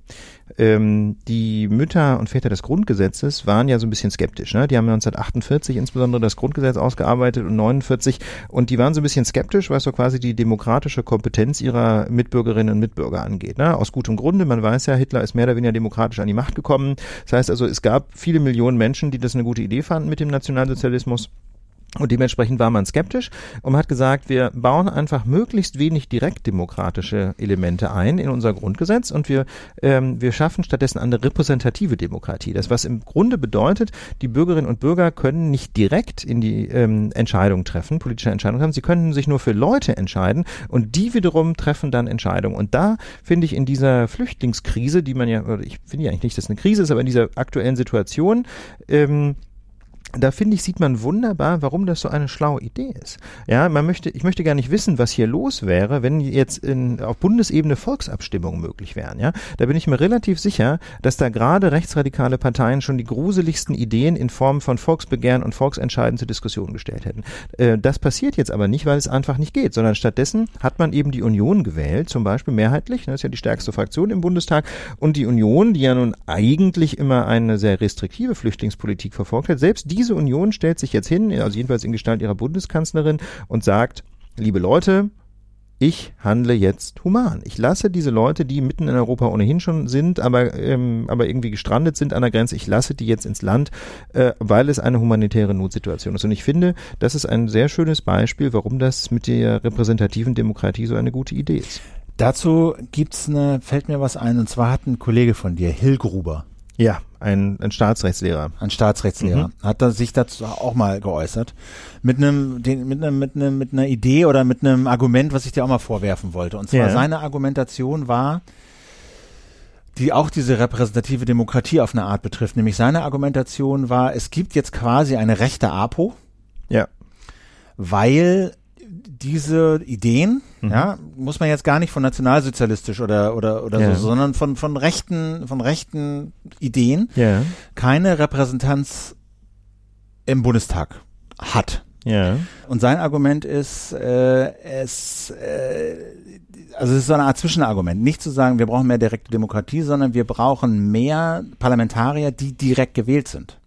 Ähm, die Mütter und Väter des Grundgesetzes waren ja so ein bisschen skeptisch. Ne? Die haben ja 1948 insbesondere das Grundgesetz ausgearbeitet und 49 und die waren so ein bisschen skeptisch, was so quasi die demokratische Kompetenz ihrer Mitbürgerinnen und Mitbürger angeht. Ne? Aus gutem Grunde, man weiß ja, Hitler ist mehr oder weniger demokratisch an die Macht gekommen. Das heißt also, es gab viele Millionen Menschen, die das eine gute Idee fanden mit dem Nationalsozialismus. Und dementsprechend war man skeptisch und hat gesagt, wir bauen einfach möglichst wenig direktdemokratische Elemente ein in unser Grundgesetz und wir, ähm, wir schaffen stattdessen eine repräsentative Demokratie. Das, was im Grunde bedeutet, die Bürgerinnen und Bürger können nicht direkt in die ähm, Entscheidung treffen, politische Entscheidungen treffen, sie können sich nur für Leute entscheiden und die wiederum treffen dann Entscheidungen. Und da finde ich in dieser Flüchtlingskrise, die man ja, oder ich finde ja eigentlich nicht, dass es eine Krise ist, aber in dieser aktuellen Situation, ähm, da finde ich, sieht man wunderbar, warum das so eine schlaue Idee ist. Ja, man möchte, ich möchte gar nicht wissen, was hier los wäre, wenn jetzt in, auf Bundesebene Volksabstimmungen möglich wären. Ja, da bin ich mir relativ sicher, dass da gerade rechtsradikale Parteien schon die gruseligsten Ideen in Form von Volksbegehren und Volksentscheiden zur Diskussion gestellt hätten. Äh, das passiert jetzt aber nicht, weil es einfach nicht geht, sondern stattdessen hat man eben die Union gewählt, zum Beispiel mehrheitlich, ne, das ist ja die stärkste Fraktion im Bundestag, und die Union, die ja nun eigentlich immer eine sehr restriktive Flüchtlingspolitik verfolgt hat, selbst diese Union stellt sich jetzt hin, also jedenfalls in Gestalt ihrer Bundeskanzlerin, und sagt, liebe Leute, ich handle jetzt human. Ich lasse diese Leute, die mitten in Europa ohnehin schon sind, aber, ähm, aber irgendwie gestrandet sind an der Grenze, ich lasse die jetzt ins Land, äh, weil es eine humanitäre Notsituation ist. Und ich finde, das ist ein sehr schönes Beispiel, warum das mit der repräsentativen Demokratie so eine gute Idee ist. Dazu gibt's eine, fällt mir was ein, und zwar hat ein Kollege von dir, Hill Gruber, Ja, ein, ein Staatsrechtslehrer. ein Staatsrechtslehrer, Mhm. hat er sich dazu auch mal geäußert. Mit einem, den, mit einem, mit einem, mit einer Idee oder mit einem Argument, was ich dir auch mal vorwerfen wollte. Und zwar Ja. seine Argumentation war, die auch diese repräsentative Demokratie auf eine Art betrifft. Nämlich seine Argumentation war, es gibt jetzt quasi eine rechte APO, Ja. weil diese Ideen, Mhm. ja, muss man jetzt gar nicht von nationalsozialistisch oder oder oder Ja. so, sondern von von rechten von rechten Ideen Ja. keine Repräsentanz im Bundestag hat. Ja. Und sein Argument ist, äh, es, äh, also es ist so eine Art Zwischenargument. Nicht zu sagen, wir brauchen mehr direkte Demokratie, sondern wir brauchen mehr Parlamentarier, die direkt gewählt sind.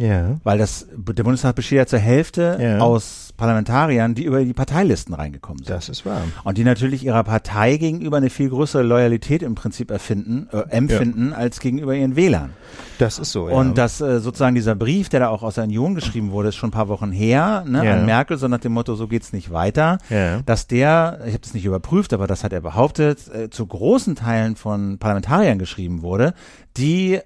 Ja. Weil das, der Bundestag besteht ja zur Hälfte Ja. aus Parlamentariern, die über die Parteilisten reingekommen sind. Das ist wahr. Und die natürlich ihrer Partei gegenüber eine viel größere Loyalität im Prinzip erfinden, äh, empfinden, als gegenüber ihren Wählern. Das ist so, ja. Und dass äh, sozusagen dieser Brief, der da auch aus der Union geschrieben wurde, ist schon ein paar Wochen her, ne, Ja. an Merkel, so nach dem Motto, so geht's nicht weiter, Ja. dass der, ich habe das nicht überprüft, aber das hat er behauptet, äh, zu großen Teilen von Parlamentariern geschrieben wurde, die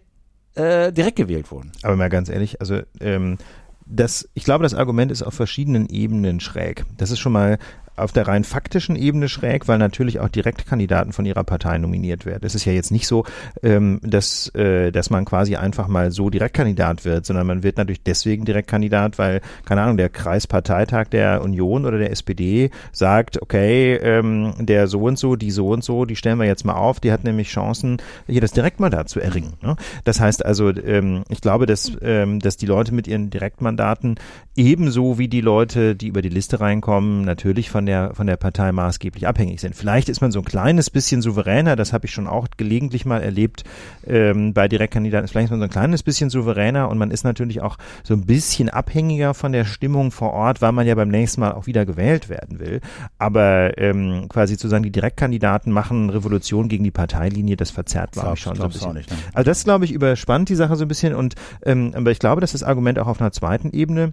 äh, direkt gewählt wurden. Aber mal ganz ehrlich, also ähm, das, ich glaube, das Argument ist auf verschiedenen Ebenen schräg. Das ist schon mal auf der rein faktischen Ebene schräg, weil natürlich auch Direktkandidaten von ihrer Partei nominiert werden. Es ist ja jetzt nicht so, ähm, dass, äh, dass man quasi einfach mal so Direktkandidat wird, sondern man wird natürlich deswegen Direktkandidat, weil, keine Ahnung, der Kreisparteitag der Union oder der SPD sagt, okay, ähm, der so und so, die so und so, die stellen wir jetzt mal auf, die hat nämlich Chancen, hier das Direktmandat zu erringen. Ne? Das heißt also, ähm, ich glaube, dass, ähm, dass die Leute mit ihren Direktmandaten ebenso wie die Leute, die über die Liste reinkommen, natürlich von der, von der Partei maßgeblich abhängig sind. Vielleicht ist man so ein kleines bisschen souveräner, das habe ich schon auch gelegentlich mal erlebt ähm, bei Direktkandidaten, vielleicht ist man so ein kleines bisschen souveräner und man ist natürlich auch so ein bisschen abhängiger von der Stimmung vor Ort, weil man ja beim nächsten Mal auch wieder gewählt werden will. Aber ähm, quasi zu sagen, die Direktkandidaten machen Revolution gegen die Parteilinie, das verzerrt, glaube ich, schon so ein bisschen. nicht, ne? Also das, glaube ich, überspannt die Sache so ein bisschen und ähm, aber ich glaube, dass das Argument auch auf einer zweiten Ebene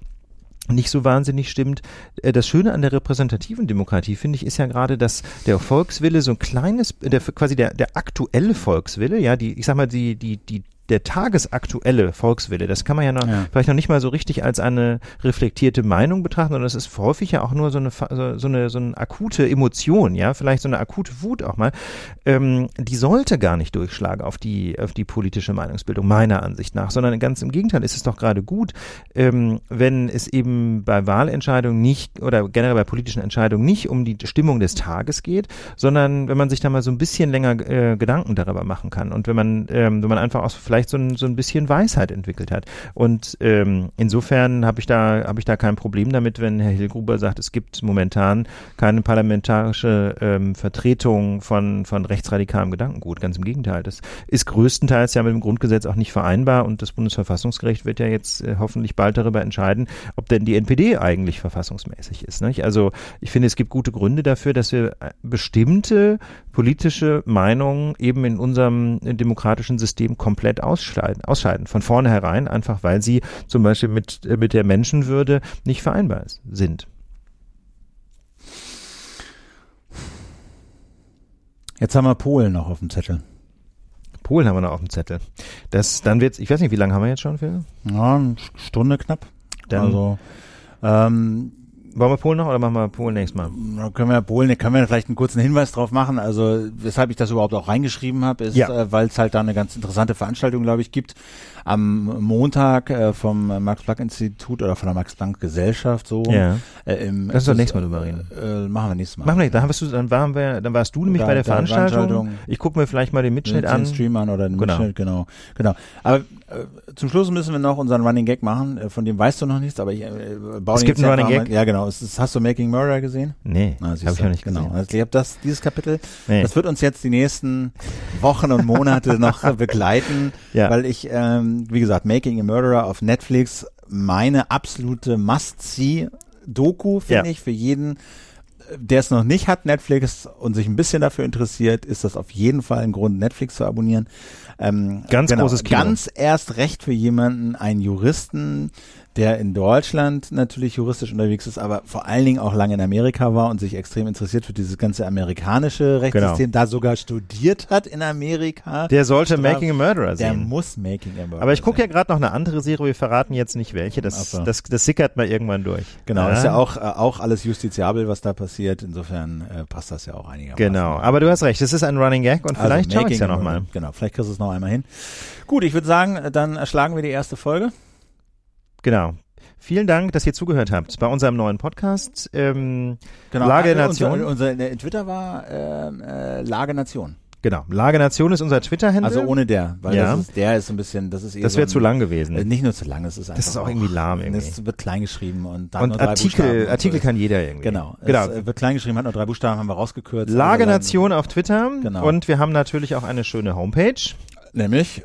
nicht so wahnsinnig stimmt. Äh, Das Schöne an der repräsentativen Demokratie, finde ich, ist ja gerade, dass der Volkswille so ein kleines, der quasi der, der aktuelle Volkswille, ja, die, ich sag mal, die, die, die, der tagesaktuelle Volkswille, das kann man ja noch Ja. vielleicht noch nicht mal so richtig als eine reflektierte Meinung betrachten, sondern das ist häufig ja auch nur so eine, so eine, so eine akute Emotion, ja, vielleicht so eine akute Wut auch mal. Ähm, die sollte gar nicht durchschlagen auf die, auf die politische Meinungsbildung, meiner Ansicht nach, sondern ganz im Gegenteil ist es doch gerade gut, ähm, wenn es eben bei Wahlentscheidungen nicht oder generell bei politischen Entscheidungen nicht um die Stimmung des Tages geht, sondern wenn man sich da mal so ein bisschen länger äh, Gedanken darüber machen kann und wenn man, ähm, wenn man einfach auch vielleicht so ein, so ein bisschen Weisheit entwickelt hat. Und ähm, insofern habe ich da ich da kein Problem damit, wenn Herr Hilgruber sagt, es gibt momentan keine parlamentarische ähm, Vertretung von von rechtsradikalem Gedankengut. Ganz im Gegenteil, das ist größtenteils ja mit dem Grundgesetz auch nicht vereinbar und das Bundesverfassungsgericht wird ja jetzt äh, hoffentlich bald darüber entscheiden, ob denn die NPD eigentlich verfassungsmäßig ist. Nicht? Also ich finde, es gibt gute Gründe dafür, dass wir äh, bestimmte politische Meinungen eben in unserem äh, demokratischen System komplett ausscheiden, ausscheiden. Von vornherein, einfach weil sie zum Beispiel mit, äh, mit der Menschenwürde nicht vereinbar sind. Jetzt haben wir Polen noch auf dem Zettel. Polen haben wir noch auf dem Zettel. Das, dann wird's, ich weiß nicht, wie lange haben wir jetzt schon, Phil? Ja, eine Stunde knapp. Dann- also, ähm, Wollen wir Polen noch oder machen wir Polen nächstes Mal? Können wir Polen, können wir vielleicht einen kurzen Hinweis drauf machen. Also weshalb ich das überhaupt auch reingeschrieben habe, ist, Ja. äh, weil es halt da eine ganz interessante Veranstaltung, glaube ich, gibt. Am Montag äh, vom Max-Planck-Institut oder von der Max-Planck-Gesellschaft so. Ja. Äh, im, Lass uns doch nächstes Mal drüber reden. Äh, machen wir nächstes Mal. Machen wir nicht. Dann, hast du, dann, waren wir, dann warst du nämlich Da- bei der Veranstaltung. Veranstaltung. Ich gucke mir vielleicht mal den Mitschnitt den an. Stream an oder den Genau. Mitschnitt, genau. genau. Aber äh, zum Schluss müssen wir noch unseren Running Gag machen, äh, von dem weißt du noch nichts, aber ich äh, baue Es den gibt einen Running Gag? Ja, genau. Es ist, hast du Making Murder gesehen? Nee, siehst habe ich noch nicht genau. gesehen. Also ich habe das, dieses Kapitel, Nee. das wird uns jetzt die nächsten Wochen und Monate noch begleiten, Ja. weil ich, ähm, wie gesagt, Making a Murderer auf Netflix meine absolute Must-See-Doku, finde Ja. ich, für jeden, der es noch nicht hat, Netflix, und sich ein bisschen dafür interessiert, ist das auf jeden Fall ein Grund, Netflix zu abonnieren. Ähm, Ganz großes Kino. Ganz erst recht für jemanden, einen Juristen, der in Deutschland natürlich juristisch unterwegs ist, aber vor allen Dingen auch lange in Amerika war und sich extrem interessiert für dieses ganze amerikanische Rechtssystem, da sogar studiert hat in Amerika. Genau. Der sollte Straf- Making a Murderer Der sehen. muss Making a Murderer Aber ich gucke ja sein. gerade noch eine andere Serie, wir verraten jetzt nicht welche. Das, so. das, das sickert mal irgendwann durch. Genau, ist ja auch, äh, auch alles justiziabel, was da passiert. Insofern äh, passt das ja auch einigermaßen. Genau, aber du hast recht, das ist ein Running Gag und Also vielleicht schaue ich es ja nochmal. Genau, vielleicht kriegst du es noch einmal hin. Gut, ich würde sagen, dann erschlagen wir die erste Folge. Genau. Vielen Dank, dass ihr zugehört habt bei unserem neuen Podcast. Ähm, Genau. Lage der Nation. Unser, unser, der Twitter war ähm, äh, Lage Nation. Genau. Lage Nation ist unser Twitter-Handle. Also ohne der, weil Ja. das ist, der ist so ein bisschen, das ist eher das so wäre ein- zu lang gewesen. Äh, nicht nur zu lang, es ist einfach Das ist auch irgendwie lahm irgendwie. Es wird klein geschrieben und dann und nur drei Buchstaben Artikel, und Artikel so. kann jeder irgendwie. Genau. genau. Es äh, wird klein geschrieben, hat nur drei Buchstaben, haben wir rausgekürzt. Lage dann- Nation auf Twitter. Genau. Und wir haben natürlich auch eine schöne Homepage. Nämlich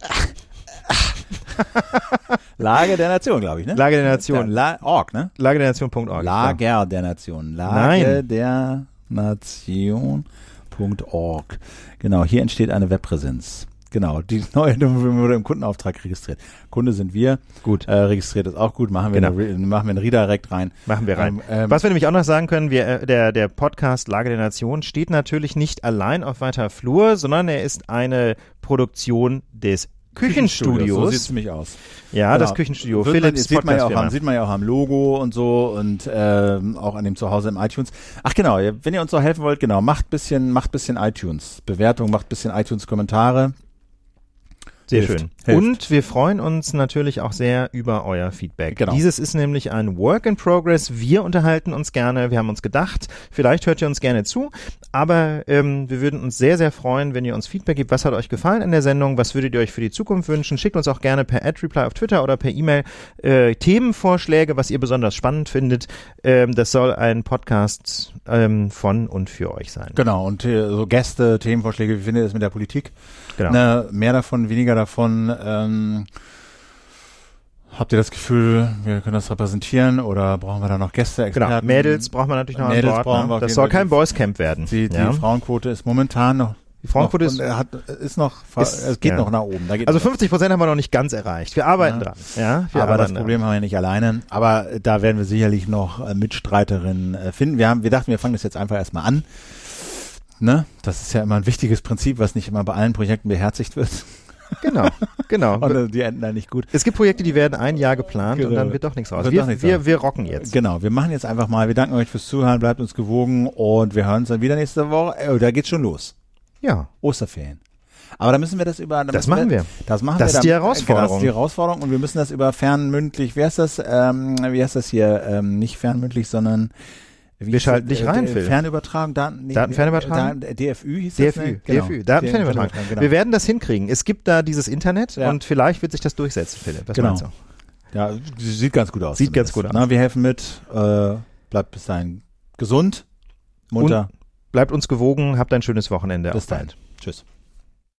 Lage der Nation, glaube ich, ne? Lage der Nation. La Org, ne? Lage der Nation.org. Lager der Nation. Lage Nein. der Nation.org. Genau, hier entsteht eine Webpräsenz. Genau, die neue Nummer wurde im Kundenauftrag registriert. Kunde sind wir. Gut. Äh, registriert ist auch gut. Machen wir, Genau. eine, machen wir einen Redirect rein. Machen wir rein. Ähm, ähm, Was wir nämlich auch noch sagen können, wir, äh, der, der Podcast Lage der Nation steht natürlich nicht allein auf weiter Flur, sondern er ist eine Produktion des Küchenstudios. So sieht's nämlich aus. ja, Genau. das Küchenstudio. Wird man, Philips das sieht man, ja auch am, sieht man ja auch am Logo und so und ähm, auch an dem Zuhause im iTunes. Ach genau, wenn ihr uns so helfen wollt, genau, macht bisschen, macht bisschen iTunes Bewertung, macht bisschen iTunes Kommentare. Sehr Hilft. schön. Hilft. Und wir freuen uns natürlich auch sehr über euer Feedback. Genau. Dieses ist nämlich ein Work in Progress. Wir unterhalten uns gerne. Wir haben uns gedacht, vielleicht hört ihr uns gerne zu, aber ähm, wir würden uns sehr, sehr freuen, wenn ihr uns Feedback gebt. Was hat euch gefallen in der Sendung? Was würdet ihr euch für die Zukunft wünschen? Schickt uns auch gerne per Ad-Reply auf Twitter oder per E-Mail äh, Themenvorschläge, was ihr besonders spannend findet. Ähm, das soll ein Podcast ähm, von und für euch sein. Genau, und äh, so Gäste, Themenvorschläge, wie findet ihr das mit der Politik? Genau. Ne, mehr davon, weniger davon. Ähm, habt ihr das Gefühl, wir können das repräsentieren oder brauchen wir da noch Gäste, Genau. Experten? Mädels braucht man natürlich noch Mädels an Bord. brauchen wir Ne? Das soll kein Boyscamp werden. Die, die ja? Frauenquote ist momentan noch. Die Frauenquote noch, ist- und, äh, hat, ist noch, Ist- es geht ja. noch nach oben. Also noch 50 Prozent haben wir noch nicht ganz erreicht. Wir arbeiten Ja. dran. Ja, wir aber das Problem haben wir nicht alleine. Aber äh, da werden wir sicherlich noch äh, Mitstreiterinnen äh, finden. Wir haben, wir dachten, wir fangen das jetzt einfach erstmal an. Ne? Das ist ja immer ein wichtiges Prinzip, was nicht immer bei allen Projekten beherzigt wird. Dran. Genau, genau. Und die enden da nicht gut. es gibt Projekte, die werden ein Jahr geplant und Genau. dann wird doch nichts raus. Wir, nichts wir, raus. wir rocken jetzt. Genau, wir machen jetzt einfach mal. Wir danken euch fürs Zuhören, bleibt uns gewogen und wir hören uns dann wieder nächste Woche. Da geht's schon los. Ja, Osterferien. Aber da müssen wir das über. da Das machen wir. Das machen Das wir. ist die Herausforderung. Genau, das ist die Herausforderung und wir müssen das über fernmündlich. Wer ist das? Ähm, wie heißt das hier? Ähm, nicht fernmündlich, sondern wie Wir schalten das? dich rein, Äh, Phil. Fernübertragung, Daten, nee, Datenfernübertragung? Da, DFÜ hieß das? DFÜ, ne? Genau. DFÜ, Datenfernübertragung. Genau. Wir werden das hinkriegen. Es gibt da dieses Internet Ja. und vielleicht wird sich das durchsetzen, Philipp. Was Genau. meinst du? Ja, sieht ganz gut aus. Sieht ganz gut aus. Na, wir helfen mit. Äh, bleibt bis dahin gesund, munter. Bleibt uns gewogen, habt ein schönes Wochenende. bis dahin. Tschüss.